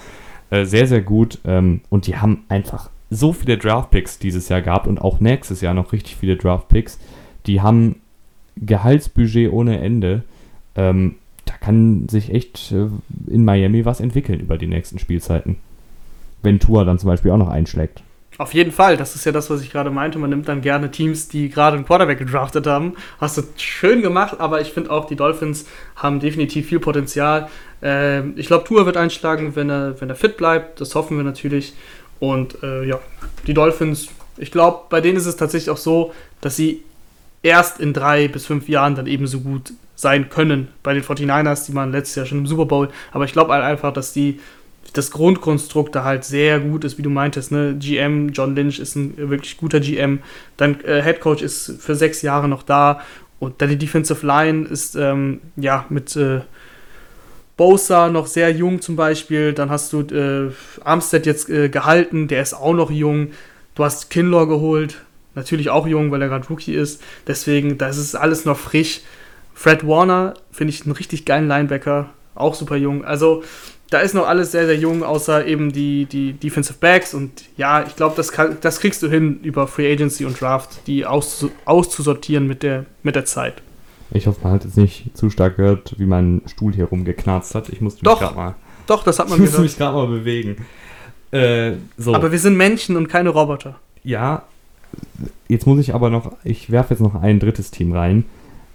äh, sehr, sehr gut. Ähm, und die haben einfach so viele Draft-Picks dieses Jahr gehabt und auch nächstes Jahr noch richtig viele Draft-Picks. Die haben Gehaltsbudget ohne Ende. Ähm, da kann sich echt äh, in Miami was entwickeln über die nächsten Spielzeiten. Wenn Tua dann zum Beispiel auch noch einschlägt. Auf jeden Fall, das ist ja das, was ich gerade meinte. Man nimmt dann gerne Teams, die gerade einen Quarterback gedraftet haben. Hast du schön gemacht, aber ich finde auch, die Dolphins haben definitiv viel Potenzial. Äh, ich glaube, Tour wird einschlagen, wenn er, wenn er fit bleibt. Das hoffen wir natürlich. Und äh, ja, die Dolphins, ich glaube, bei denen ist es tatsächlich auch so, dass sie erst in drei bis fünf Jahren dann ebenso gut sein können. Bei den 49ers, die waren letztes Jahr schon im Super Bowl. Aber ich glaube halt einfach, dass die das Grundkonstrukt da halt sehr gut ist, wie du meintest. Ne? GM, John Lynch ist ein wirklich guter GM. Dann äh, Head Coach ist für sechs Jahre noch da. Und dann die Defensive Line ist ähm, ja mit äh, Bosa noch sehr jung zum Beispiel. Dann hast du äh, Armstead jetzt äh, gehalten, der ist auch noch jung. Du hast Kinlaw geholt, natürlich auch jung, weil er gerade Rookie ist. Deswegen, das ist alles noch frisch. Fred Warner finde ich einen richtig geilen Linebacker, auch super jung. Also da ist noch alles sehr, sehr jung, außer eben die, die Defensive Backs. Und ja, ich glaube, das, das kriegst du hin über Free Agency und Draft, die aus, auszusortieren mit der, mit der Zeit. Ich hoffe, man hat jetzt nicht zu stark gehört, wie mein Stuhl hier rumgeknarzt hat. Ich musste mich gerade mal. Doch, das hat man ich musste mich gerade mal bewegen. Äh, so. Aber wir sind Menschen und keine Roboter. Ja, jetzt muss ich aber noch, ich werfe jetzt noch ein drittes Team rein.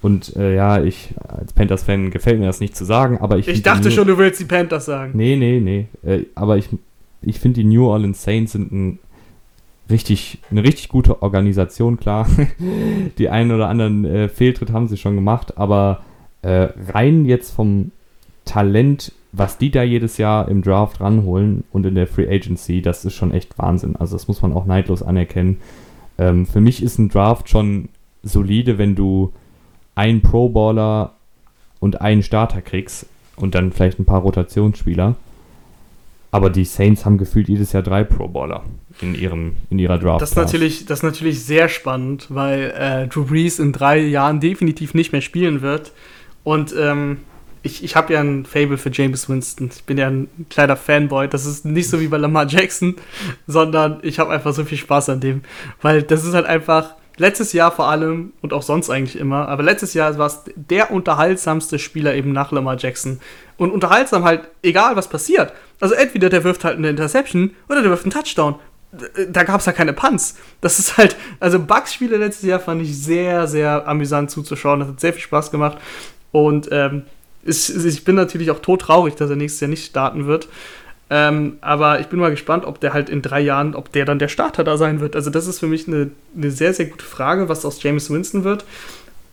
Und äh, ja, ich als Panthers-Fan gefällt mir das nicht zu sagen, aber ich. Ich dachte schon, du willst die Panthers sagen. Nee, nee, nee. Äh, aber ich, ich finde, die New Orleans Saints sind ein richtig, eine richtig gute Organisation, klar. die einen oder anderen äh, Fehltritt haben sie schon gemacht, aber äh, rein jetzt vom Talent, was die da jedes Jahr im Draft ranholen und in der Free Agency, das ist schon echt Wahnsinn. Also das muss man auch neidlos anerkennen. Ähm, für mich ist ein Draft schon solide, wenn du einen Pro-Baller und einen Starter kriegst und dann vielleicht ein paar Rotationsspieler. Aber die Saints haben gefühlt jedes Jahr drei Pro-Baller in, in ihrer Draft. Das ist, natürlich, das ist natürlich sehr spannend, weil äh, Drew Brees in drei Jahren definitiv nicht mehr spielen wird. Und ähm, ich, ich habe ja ein Fable für James Winston. Ich bin ja ein kleiner Fanboy. Das ist nicht so wie bei Lamar Jackson, sondern ich habe einfach so viel Spaß an dem. Weil das ist halt einfach, letztes Jahr vor allem und auch sonst eigentlich immer, aber letztes Jahr war es der unterhaltsamste Spieler eben nach Lamar Jackson. Und unterhaltsam halt, egal was passiert. Also entweder der wirft halt eine Interception oder der wirft einen Touchdown. Da gab es ja keine Punts. Das ist halt, also Bugs-Spiele letztes Jahr fand ich sehr, sehr amüsant zuzuschauen. Das hat sehr viel Spaß gemacht. Und ähm, ich, ich bin natürlich auch todtraurig, dass er nächstes Jahr nicht starten wird. Ähm, aber ich bin mal gespannt, ob der halt in drei Jahren, ob der dann der Starter da sein wird. Also das ist für mich eine, eine sehr, sehr gute Frage, was aus James Winston wird.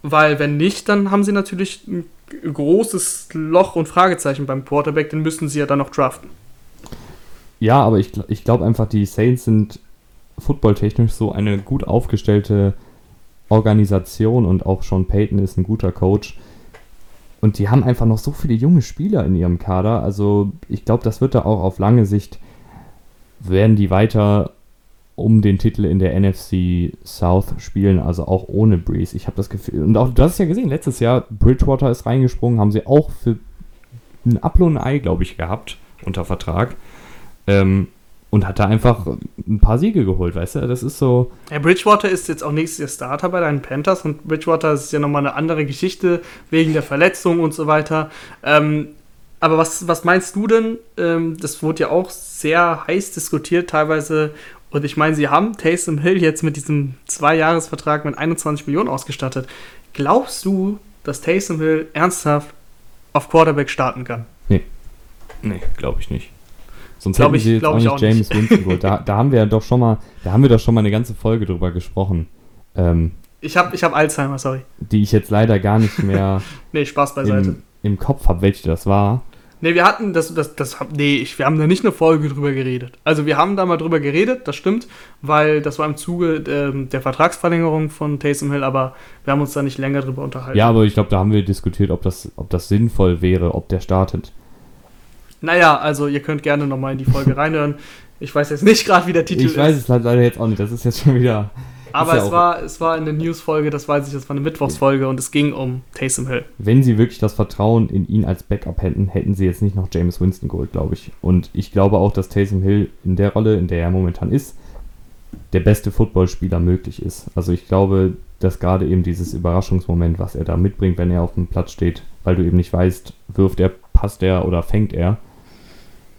Weil wenn nicht, dann haben sie natürlich ein großes Loch und Fragezeichen beim Quarterback, den müssen sie ja dann noch draften. Ja, aber ich, ich glaube einfach, die Saints sind footballtechnisch so eine gut aufgestellte Organisation und auch Sean Payton ist ein guter Coach, und die haben einfach noch so viele junge Spieler in ihrem Kader. Also ich glaube, das wird da auch auf lange Sicht, werden die weiter um den Titel in der NFC South spielen, also auch ohne Breeze. Ich habe das Gefühl, und auch du hast es ja gesehen, letztes Jahr Bridgewater ist reingesprungen, haben sie auch für ein Apfel und ein Ei, glaube ich, gehabt unter Vertrag. Ähm, und hat da einfach ein paar Siege geholt, weißt du? Das ist so. Ja, Bridgewater ist jetzt auch nächstes Jahr Starter bei deinen Panthers und Bridgewater ist ja nochmal eine andere Geschichte wegen der Verletzung und so weiter. Ähm, aber was, was meinst du denn? Ähm, das wurde ja auch sehr heiß diskutiert teilweise. Und ich meine, sie haben Taysom Hill jetzt mit diesem Zwei-Jahres-Vertrag mit 21 Millionen ausgestattet. Glaubst du, dass Taysom Hill ernsthaft auf Quarterback starten kann? Nee. Nee, glaube ich nicht. Sonst hätten ich, sie jetzt auch nicht auch James nicht. Winston geholt. Da, da haben wir ja doch schon mal, da haben wir doch schon mal eine ganze Folge drüber gesprochen. Ähm, ich habe ich hab Alzheimer, sorry. Die ich jetzt leider gar nicht mehr nee, Spaß beiseite. Im, im Kopf habe, welche das war. Nee, wir hatten das, das, das, nee, ich, wir haben da nicht eine Folge drüber geredet. Also wir haben da mal drüber geredet, das stimmt, weil das war im Zuge der, der Vertragsverlängerung von Taysom Hill, aber wir haben uns da nicht länger drüber unterhalten. Ja, aber ich glaube, da haben wir diskutiert, ob das, ob das sinnvoll wäre, ob der startet. Naja, also ihr könnt gerne nochmal in die Folge reinhören. Ich weiß jetzt nicht gerade, wie der Titel ich ist. Ich weiß es leider jetzt auch nicht. Das ist jetzt schon wieder. Aber ja es, war, es war in der News-Folge, das weiß ich, das war eine Mittwochsfolge und es ging um Taysom Hill. Wenn sie wirklich das Vertrauen in ihn als Backup hätten, hätten sie jetzt nicht noch James Winston geholt, glaube ich. Und ich glaube auch, dass Taysom Hill in der Rolle, in der er momentan ist, der beste Footballspieler möglich ist. Also ich glaube, dass gerade eben dieses Überraschungsmoment, was er da mitbringt, wenn er auf dem Platz steht, weil du eben nicht weißt, wirft er, passt er oder fängt er,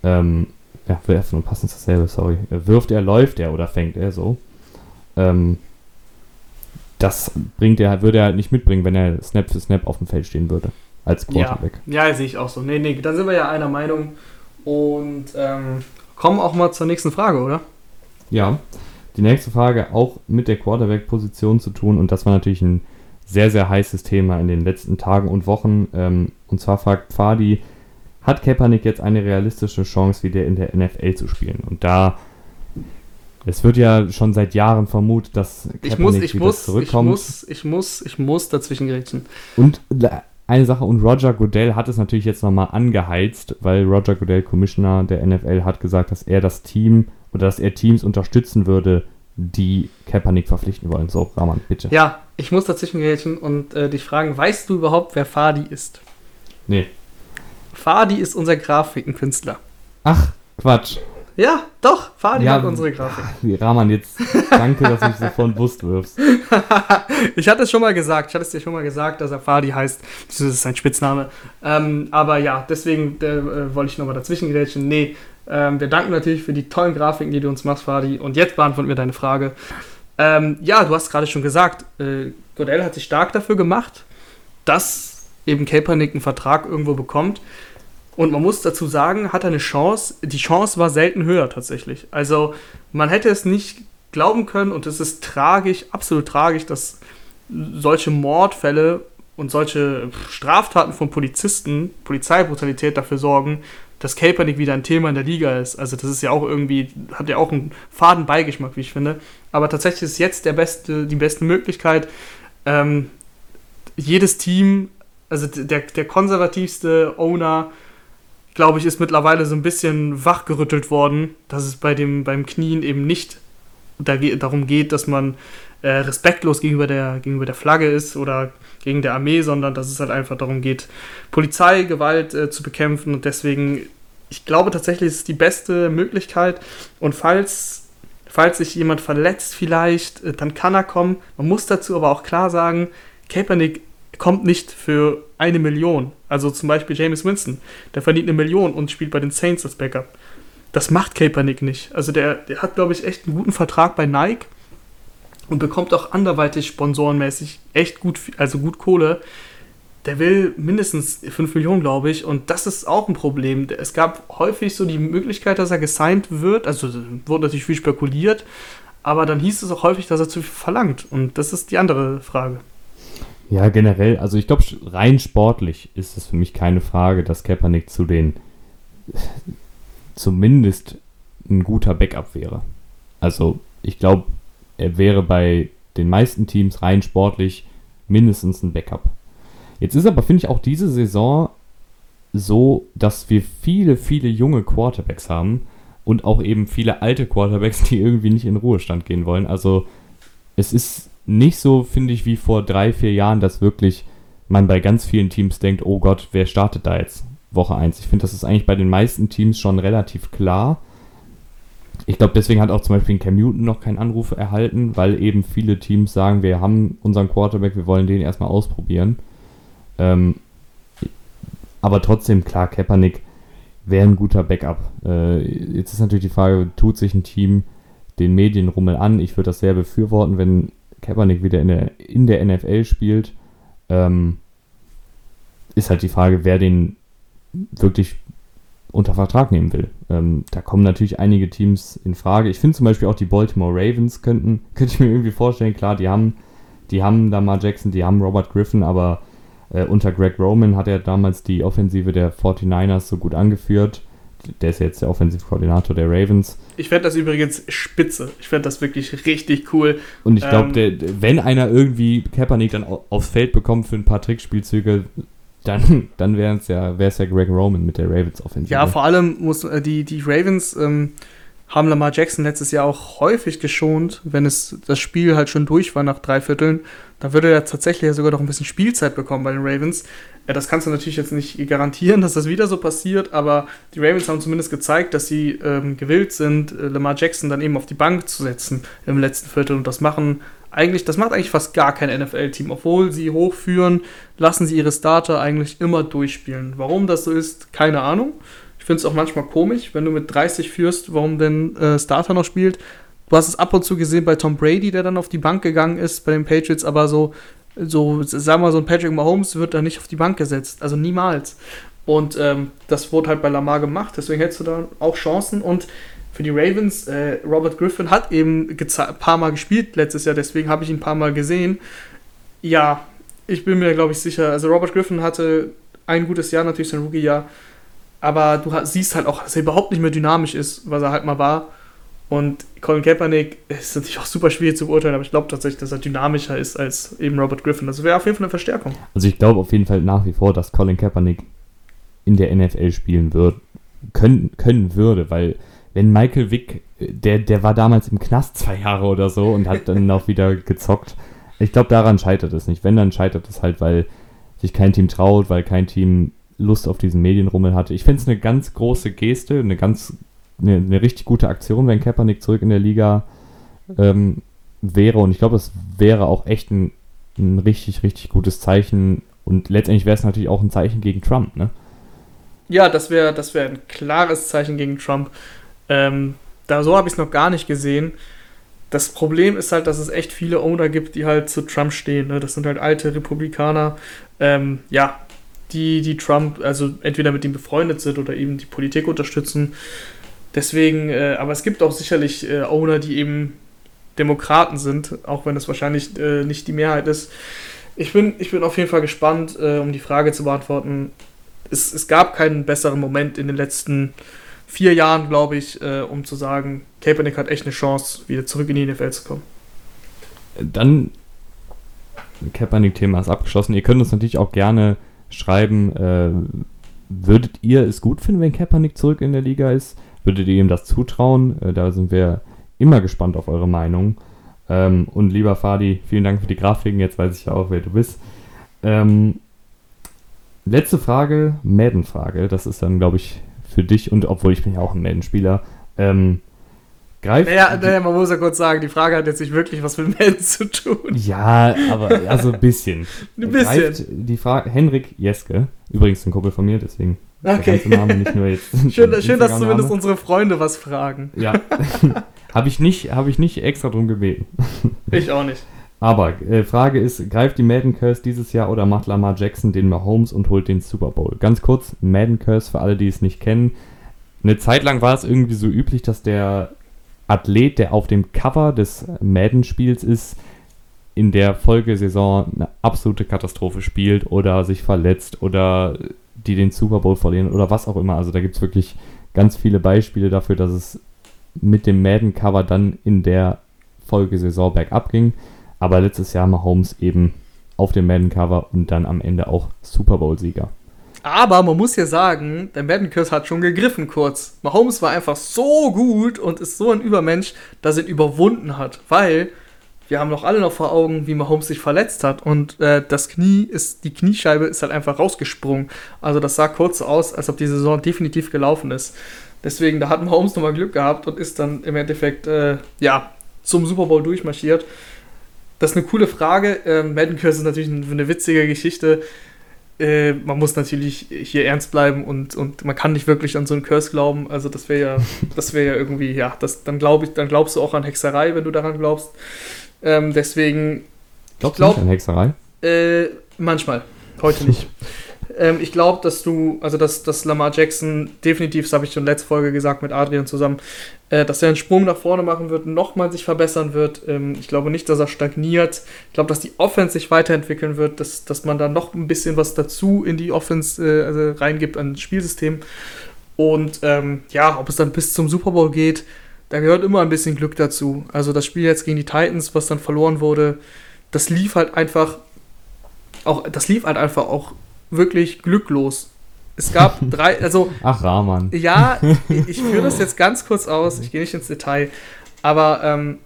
ähm, ja, werfen und passen ist dasselbe, sorry. Wirft er, läuft er oder fängt er so. Ähm, das bringt er, würde er halt nicht mitbringen, wenn er Snap für Snap auf dem Feld stehen würde. Als Quarterback. Ja, ja sehe ich auch so. Nee, nee, da sind wir ja einer Meinung. Und ähm, kommen auch mal zur nächsten Frage, oder? Ja. Die nächste Frage auch mit der Quarterback-Position zu tun. Und das war natürlich ein sehr, sehr heißes Thema in den letzten Tagen und Wochen. Ähm, und zwar fragt Fadi, hat Kaepernick jetzt eine realistische Chance, wieder in der NFL zu spielen. Und da, es wird ja schon seit Jahren vermutet, dass Kaepernick ich muss, ich wieder muss, zurückkommt. Ich muss, ich muss, ich muss dazwischen grätschen. Und eine Sache, und Roger Goodell hat es natürlich jetzt nochmal angeheizt, weil Roger Goodell, Commissioner der NFL, hat gesagt, dass er das Team oder dass er Teams unterstützen würde, die Kaepernick verpflichten wollen. So, Rahman, bitte. Ja, ich muss dazwischen grätschen und äh, dich fragen, weißt du überhaupt, wer Fadi ist? Nee. Fadi ist unser Grafikenkünstler. Ach, Quatsch. Ja, doch, Fadi ja, hat unsere Grafik. Rahman, jetzt danke, dass du mich so vor den Bus wirfst. ich hatte es schon mal gesagt, ich hatte es dir schon mal gesagt, dass er Fadi heißt. Das ist sein Spitzname. Ähm, aber ja, deswegen äh, wollte ich nochmal dazwischen grätschen. Nee, ähm, wir danken natürlich für die tollen Grafiken, die du uns machst, Fadi. Und jetzt beantworten wir deine Frage. Ähm, ja, du hast gerade schon gesagt, äh, Godell hat sich stark dafür gemacht, dass eben Kaepernick einen Vertrag irgendwo bekommt. Und man muss dazu sagen, hat er eine Chance. Die Chance war selten höher tatsächlich. Also man hätte es nicht glauben können und es ist tragisch, absolut tragisch, dass solche Mordfälle und solche Straftaten von Polizisten, Polizeibrutalität dafür sorgen, dass Kaepernick wieder ein Thema in der Liga ist. Also das ist ja auch irgendwie, hat ja auch einen faden Beigeschmack, wie ich finde. Aber tatsächlich ist jetzt der beste, die beste Möglichkeit, ähm, jedes Team, also der, der konservativste Owner, glaube ich, ist mittlerweile so ein bisschen wachgerüttelt worden, dass es bei dem, beim Knien eben nicht darum geht, dass man äh, respektlos gegenüber der, gegenüber der Flagge ist oder gegen der Armee, sondern dass es halt einfach darum geht, Polizeigewalt äh, zu bekämpfen. Und deswegen, ich glaube tatsächlich, ist es die beste Möglichkeit. Und falls, falls sich jemand verletzt vielleicht, äh, dann kann er kommen. Man muss dazu aber auch klar sagen, Kaepernick kommt nicht für eine Million. Also zum Beispiel James Winston, der verdient eine Million und spielt bei den Saints als Backup. Das macht Kaepernick nicht. Also der, der hat, glaube ich, echt einen guten Vertrag bei Nike und bekommt auch anderweitig sponsorenmäßig echt gut, also gut Kohle. Der will mindestens 5 Millionen, glaube ich, und das ist auch ein Problem. Es gab häufig so die Möglichkeit, dass er gesigned wird, also wurde natürlich viel spekuliert, aber dann hieß es auch häufig, dass er zu viel verlangt und das ist die andere Frage. Ja, generell, also ich glaube, rein sportlich ist es für mich keine Frage, dass Kaepernick zu den zumindest ein guter Backup wäre. Also ich glaube, er wäre bei den meisten Teams rein sportlich mindestens ein Backup. Jetzt ist aber, finde ich, auch diese Saison so, dass wir viele, viele junge Quarterbacks haben und auch eben viele alte Quarterbacks, die irgendwie nicht in Ruhestand gehen wollen. Also es ist nicht so, finde ich, wie vor drei, vier Jahren, dass wirklich man bei ganz vielen Teams denkt, oh Gott, wer startet da jetzt Woche 1? Ich finde, das ist eigentlich bei den meisten Teams schon relativ klar. Ich glaube, deswegen hat auch zum Beispiel Cam Newton noch keinen Anruf erhalten, weil eben viele Teams sagen, wir haben unseren Quarterback, wir wollen den erstmal ausprobieren. Ähm, aber trotzdem, klar, Kaepernick wäre ein guter Backup. Äh, jetzt ist natürlich die Frage, tut sich ein Team den Medienrummel an? Ich würde das sehr befürworten, wenn Kaepernick wieder in der, in der NFL spielt. Ähm, ist halt die Frage, wer den wirklich unter Vertrag nehmen will. Ähm, da kommen natürlich einige Teams in Frage. Ich finde zum Beispiel auch die Baltimore Ravens könnten, könnte ich mir irgendwie vorstellen, klar, die haben, die haben Lamar Jackson, die haben Robert Griffin, aber äh, unter Greg Roman hat er damals die Offensive der 49ers so gut angeführt. Der ist jetzt der Offensivkoordinator der Ravens. Ich fände das übrigens spitze. Ich fände das wirklich richtig cool. Und ich glaube, ähm, wenn einer irgendwie Kaepernick dann aufs Feld bekommt für ein paar Trickspielzüge, dann, dann wäre es ja, ja Greg Roman mit der Ravens Offensive. Ja, vor allem muss äh, die, die Ravens ähm, haben Lamar Jackson letztes Jahr auch häufig geschont, wenn es das Spiel halt schon durch war nach drei Vierteln. Da würde er tatsächlich sogar noch ein bisschen Spielzeit bekommen bei den Ravens. Ja, das kannst du natürlich jetzt nicht garantieren, dass das wieder so passiert, aber die Ravens haben zumindest gezeigt, dass sie ähm, gewillt sind, äh, Lamar Jackson dann eben auf die Bank zu setzen im letzten Viertel. Und das machen eigentlich, das macht eigentlich fast gar kein NFL-Team. Obwohl sie hochführen, lassen sie ihre Starter eigentlich immer durchspielen. Warum das so ist, keine Ahnung. Finde es auch manchmal komisch, wenn du mit 30 führst, warum denn äh, Starter noch spielt. Du hast es ab und zu gesehen bei Tom Brady, der dann auf die Bank gegangen ist bei den Patriots, aber so, so sagen wir mal, so ein Patrick Mahomes wird da nicht auf die Bank gesetzt. Also niemals. Und ähm, das wurde halt bei Lamar gemacht, deswegen hättest du da auch Chancen. Und für die Ravens. Äh, Robert Griffin hat eben ein paar Mal gespielt letztes Jahr, deswegen habe ich ihn ein paar Mal gesehen. Ja, ich bin mir, glaube ich, sicher. Also Robert Griffin hatte ein gutes Jahr, natürlich sein Rookie-Jahr. Aber du siehst halt auch, dass er überhaupt nicht mehr dynamisch ist, was er halt mal war. Und Colin Kaepernick ist natürlich auch super schwierig zu beurteilen, aber ich glaube tatsächlich, dass er dynamischer ist als eben Robert Griffin. Das wäre auf jeden Fall eine Verstärkung. Also ich glaube auf jeden Fall nach wie vor, dass Colin Kaepernick in der NFL spielen wird, können, können würde, weil wenn Michael Wick, der, der war damals im Knast zwei Jahre oder so und hat dann auch wieder gezockt. Ich glaube, daran scheitert es nicht. Wenn, dann scheitert es halt, weil sich kein Team traut, weil kein Team Lust auf diesen Medienrummel hatte. Ich finde es eine ganz große Geste, eine ganz, eine, eine, richtig gute Aktion, wenn Kaepernick zurück in der Liga ähm, wäre. Und ich glaube, es wäre auch echt ein, ein richtig, richtig gutes Zeichen. Und letztendlich wäre es natürlich auch ein Zeichen gegen Trump, ne? Ja, das wäre das wär ein klares Zeichen gegen Trump. Ähm, da so habe ich es noch gar nicht gesehen. das Problem ist halt, dass es echt viele Owner gibt, die halt zu Trump stehen. Ne? Das sind halt alte Republikaner, ähm, ja, die, die Trump, also entweder mit ihm befreundet sind oder eben die Politik unterstützen. Deswegen, äh, aber es gibt auch sicherlich äh, Owner, die eben Demokraten sind, auch wenn es wahrscheinlich äh, nicht die Mehrheit ist. Ich bin, ich bin auf jeden Fall gespannt, äh, um die Frage zu beantworten. Es, es gab keinen besseren Moment in den letzten vier Jahren, glaube ich, äh, um zu sagen, Kaepernick hat echt eine Chance, wieder zurück in die NFL zu kommen. Dann, Kaepernick-Thema ist abgeschlossen. Ihr könnt uns natürlich auch gerne schreiben, äh, würdet ihr es gut finden, wenn Kaepernick zurück in der Liga ist? Würdet ihr ihm das zutrauen? Äh, da sind wir immer gespannt auf eure Meinung. Ähm, und lieber Fadi, vielen Dank für die Grafiken. Jetzt weiß ich ja auch, wer du bist. Ähm, letzte Frage, Madden-Frage. Das ist dann, glaube ich, für dich und obwohl ich bin ja auch ein Madden-Spieler. Ähm, greift. Naja, naja, man muss ja kurz sagen, die Frage hat jetzt nicht wirklich was mit Madden zu tun. Ja, aber also ein bisschen. ein bisschen. Greift die Frage, Henrik Jeske, übrigens ein Kumpel von mir, deswegen Okay. Name, nicht nur jetzt schön, schön dass zumindest unsere Freunde was fragen. Ja. Habe ich, nicht, hab ich nicht extra drum gebeten. Ich auch nicht. Aber äh, Frage ist, greift die Madden Curse dieses Jahr oder macht Lamar Jackson den Mahomes und holt den Super Bowl? Ganz kurz, Madden Curse für alle, die es nicht kennen. Eine Zeit lang war es irgendwie so üblich, dass der Athlet, der auf dem Cover des Madden-Spiels ist, in der Folgesaison eine absolute Katastrophe spielt oder sich verletzt oder die den Super Bowl verlieren oder was auch immer. Also da gibt es wirklich ganz viele Beispiele dafür, dass es mit dem Madden-Cover dann in der Folgesaison bergab ging. Aber letztes Jahr Mahomes eben auf dem Madden-Cover und dann am Ende auch Super Bowl-Sieger. Aber man muss ja sagen, der Madden-Curse hat schon gegriffen kurz. Mahomes war einfach so gut und ist so ein Übermensch, dass er ihn überwunden hat. Weil wir haben doch alle noch vor Augen, wie Mahomes sich verletzt hat und äh, das Knie ist, die Kniescheibe ist halt einfach rausgesprungen. Also das sah kurz aus, als ob die Saison definitiv gelaufen ist. Deswegen, da hat Mahomes nochmal Glück gehabt und ist dann im Endeffekt, äh, ja, zum Super Bowl durchmarschiert. Das ist eine coole Frage. Ähm, Madden Curse ist natürlich eine witzige Geschichte. Äh, man muss natürlich hier ernst bleiben und, und man kann nicht wirklich an so einen Curse glauben. Also das wäre ja, das wäre ja irgendwie, ja, das, dann glaube ich, dann glaubst du auch an Hexerei, wenn du daran glaubst. Ähm, deswegen. Glaubst glaub, du nicht an Hexerei? Äh, manchmal. Heute nicht. ähm, ich glaube, dass du, also dass, dass Lamar Jackson definitiv, das habe ich schon letzte Folge gesagt mit Adrian zusammen, äh, dass er einen Sprung nach vorne machen wird, nochmal sich verbessern wird. Ähm, ich glaube nicht, dass er stagniert. Ich glaube, dass die Offense sich weiterentwickeln wird, dass, dass man da noch ein bisschen was dazu in die Offense äh, also reingibt an Spielsystem. Und ähm, ja, ob es dann bis zum Super Bowl geht, da gehört immer ein bisschen Glück dazu. Also das Spiel jetzt gegen die Titans, was dann verloren wurde, das lief halt einfach auch, das lief halt einfach auch wirklich glücklos. Es gab drei, also. Ach, Rahman. Ja, ich, führe das jetzt ganz kurz aus, ich gehe nicht ins Detail, aber ähm,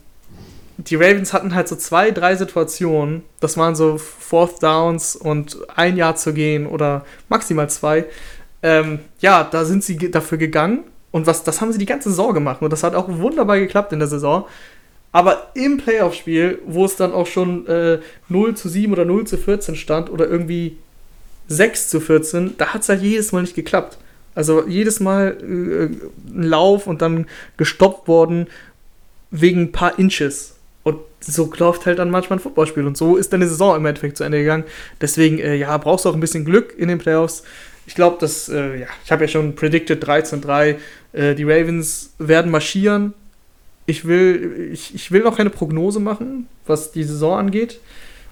die Ravens hatten halt so zwei, drei Situationen, das waren so Fourth Downs und ein Jahr zu gehen oder maximal zwei. Ähm, ja, da sind sie dafür gegangen und was, das haben sie die ganze Saison gemacht. Und das hat auch wunderbar geklappt in der Saison. Aber im Playoff-Spiel, wo es dann auch schon äh, 0 zu 7 oder 0 zu 14 stand oder irgendwie 6 zu 14, da hat es halt jedes Mal nicht geklappt. Also jedes Mal äh, ein Lauf und dann gestoppt worden wegen ein paar Inches. Und so läuft halt dann manchmal ein Footballspiel. Und so ist deine Saison im Endeffekt zu Ende gegangen. Deswegen, äh, ja, brauchst du auch ein bisschen Glück in den Playoffs. Ich glaube, dass, äh, ja, ich habe ja schon predicted 13-3. Äh, die Ravens werden marschieren. Ich will, ich, ich will noch keine Prognose machen, was die Saison angeht.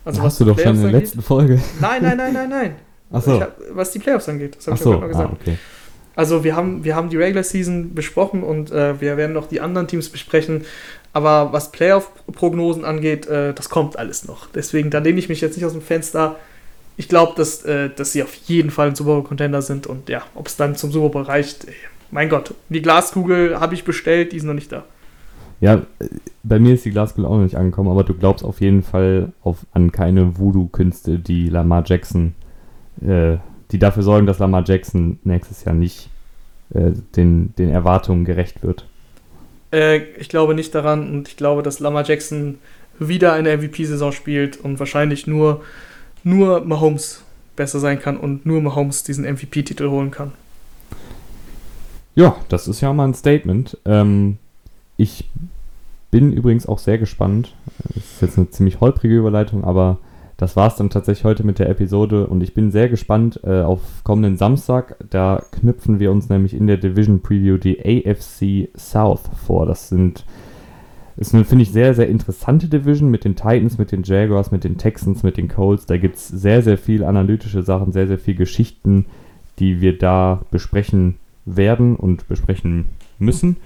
Also, Hast du doch schon in der angeht. letzten Folge. Nein, nein, nein, nein, nein. Achso. Was die Playoffs angeht. Das habe ich so. gerade gesagt. Ah, okay. Also wir haben, wir haben die Regular Season besprochen und äh, wir werden noch die anderen Teams besprechen. Aber was Playoff-Prognosen angeht, äh, das kommt alles noch. Deswegen, da lehne ich mich jetzt nicht aus dem Fenster ich glaube, dass, äh, dass sie auf jeden Fall ein Super Bowl-Contender sind und ja, ob es dann zum Super Bowl reicht, ey, mein Gott, die Glaskugel habe ich bestellt, die ist noch nicht da. Ja, bei mir ist die Glaskugel auch noch nicht angekommen, aber du glaubst auf jeden Fall auf, an keine Voodoo-Künste, die Lamar Jackson, äh, die dafür sorgen, dass Lamar Jackson nächstes Jahr nicht äh, den, den Erwartungen gerecht wird. Äh, ich glaube nicht daran und ich glaube, dass Lamar Jackson wieder eine MVP-Saison spielt und wahrscheinlich nur nur Mahomes besser sein kann und nur Mahomes diesen MVP-Titel holen kann. Ja, das ist ja mal ein Statement. Ähm, ich bin übrigens auch sehr gespannt. Das ist jetzt eine ziemlich holprige Überleitung, aber das war es dann tatsächlich heute mit der Episode und ich bin sehr gespannt äh, auf kommenden Samstag. Da knüpfen wir uns nämlich in der Division Preview die AFC South vor. Das sind ist eine, finde ich, sehr, sehr interessante Division mit den Titans, mit den Jaguars, mit den Texans, mit den Colts. Da gibt es sehr, sehr viel analytische Sachen, sehr, sehr viel Geschichten, die wir da besprechen werden und besprechen müssen.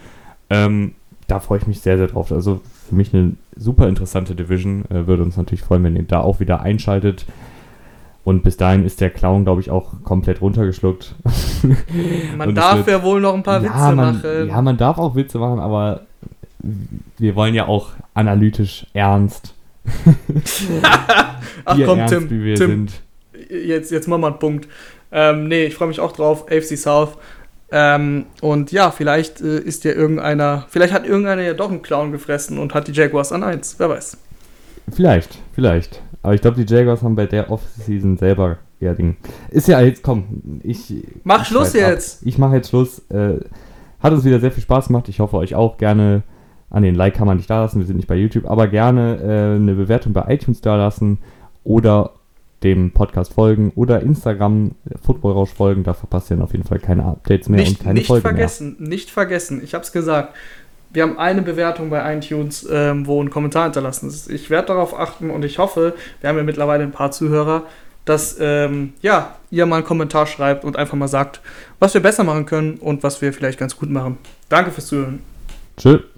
Ähm, da freue ich mich sehr, sehr drauf. Also für mich eine super interessante Division. Äh, würde uns natürlich freuen, wenn ihr da auch wieder einschaltet. Und bis dahin ist der Clown, glaube ich, auch komplett runtergeschluckt. Man darf wird, ja wohl noch ein paar ja, Witze man, machen. Ja, man darf auch Witze machen, aber wir wollen ja auch analytisch ernst. Ach komm, ernst, Tim, Tim, sind. Jetzt, jetzt machen wir einen Punkt. Ähm, nee, ich freue mich auch drauf. AFC South ähm, und ja, vielleicht äh, ist ja irgendeiner, vielleicht hat irgendeiner ja doch einen Clown gefressen und hat die Jaguars an 1, wer weiß. Vielleicht, vielleicht. Aber ich glaube, die Jaguars haben bei der Offseason selber ja Ding. Ist ja jetzt, komm, ich. Mach ich Schluss jetzt! Ab. Ich mache jetzt Schluss. Äh, hat uns wieder sehr viel Spaß gemacht. Ich hoffe, euch auch gerne. An den Like kann man nicht da lassen, wir sind nicht bei YouTube, aber gerne äh, eine Bewertung bei iTunes da lassen oder dem Podcast folgen oder Instagram Football Rausch folgen. Da verpasst ihr auf jeden Fall keine Updates mehr nicht, und keine nicht Folgen vergessen, mehr. Nicht vergessen, ich habe es gesagt. Wir haben eine Bewertung bei iTunes, ähm, wo ein Kommentar hinterlassen ist. Ich werde darauf achten und ich hoffe, wir haben ja mittlerweile ein paar Zuhörer, dass ähm, ja, ihr mal einen Kommentar schreibt und einfach mal sagt, was wir besser machen können und was wir vielleicht ganz gut machen. Danke fürs Zuhören. Tschüss.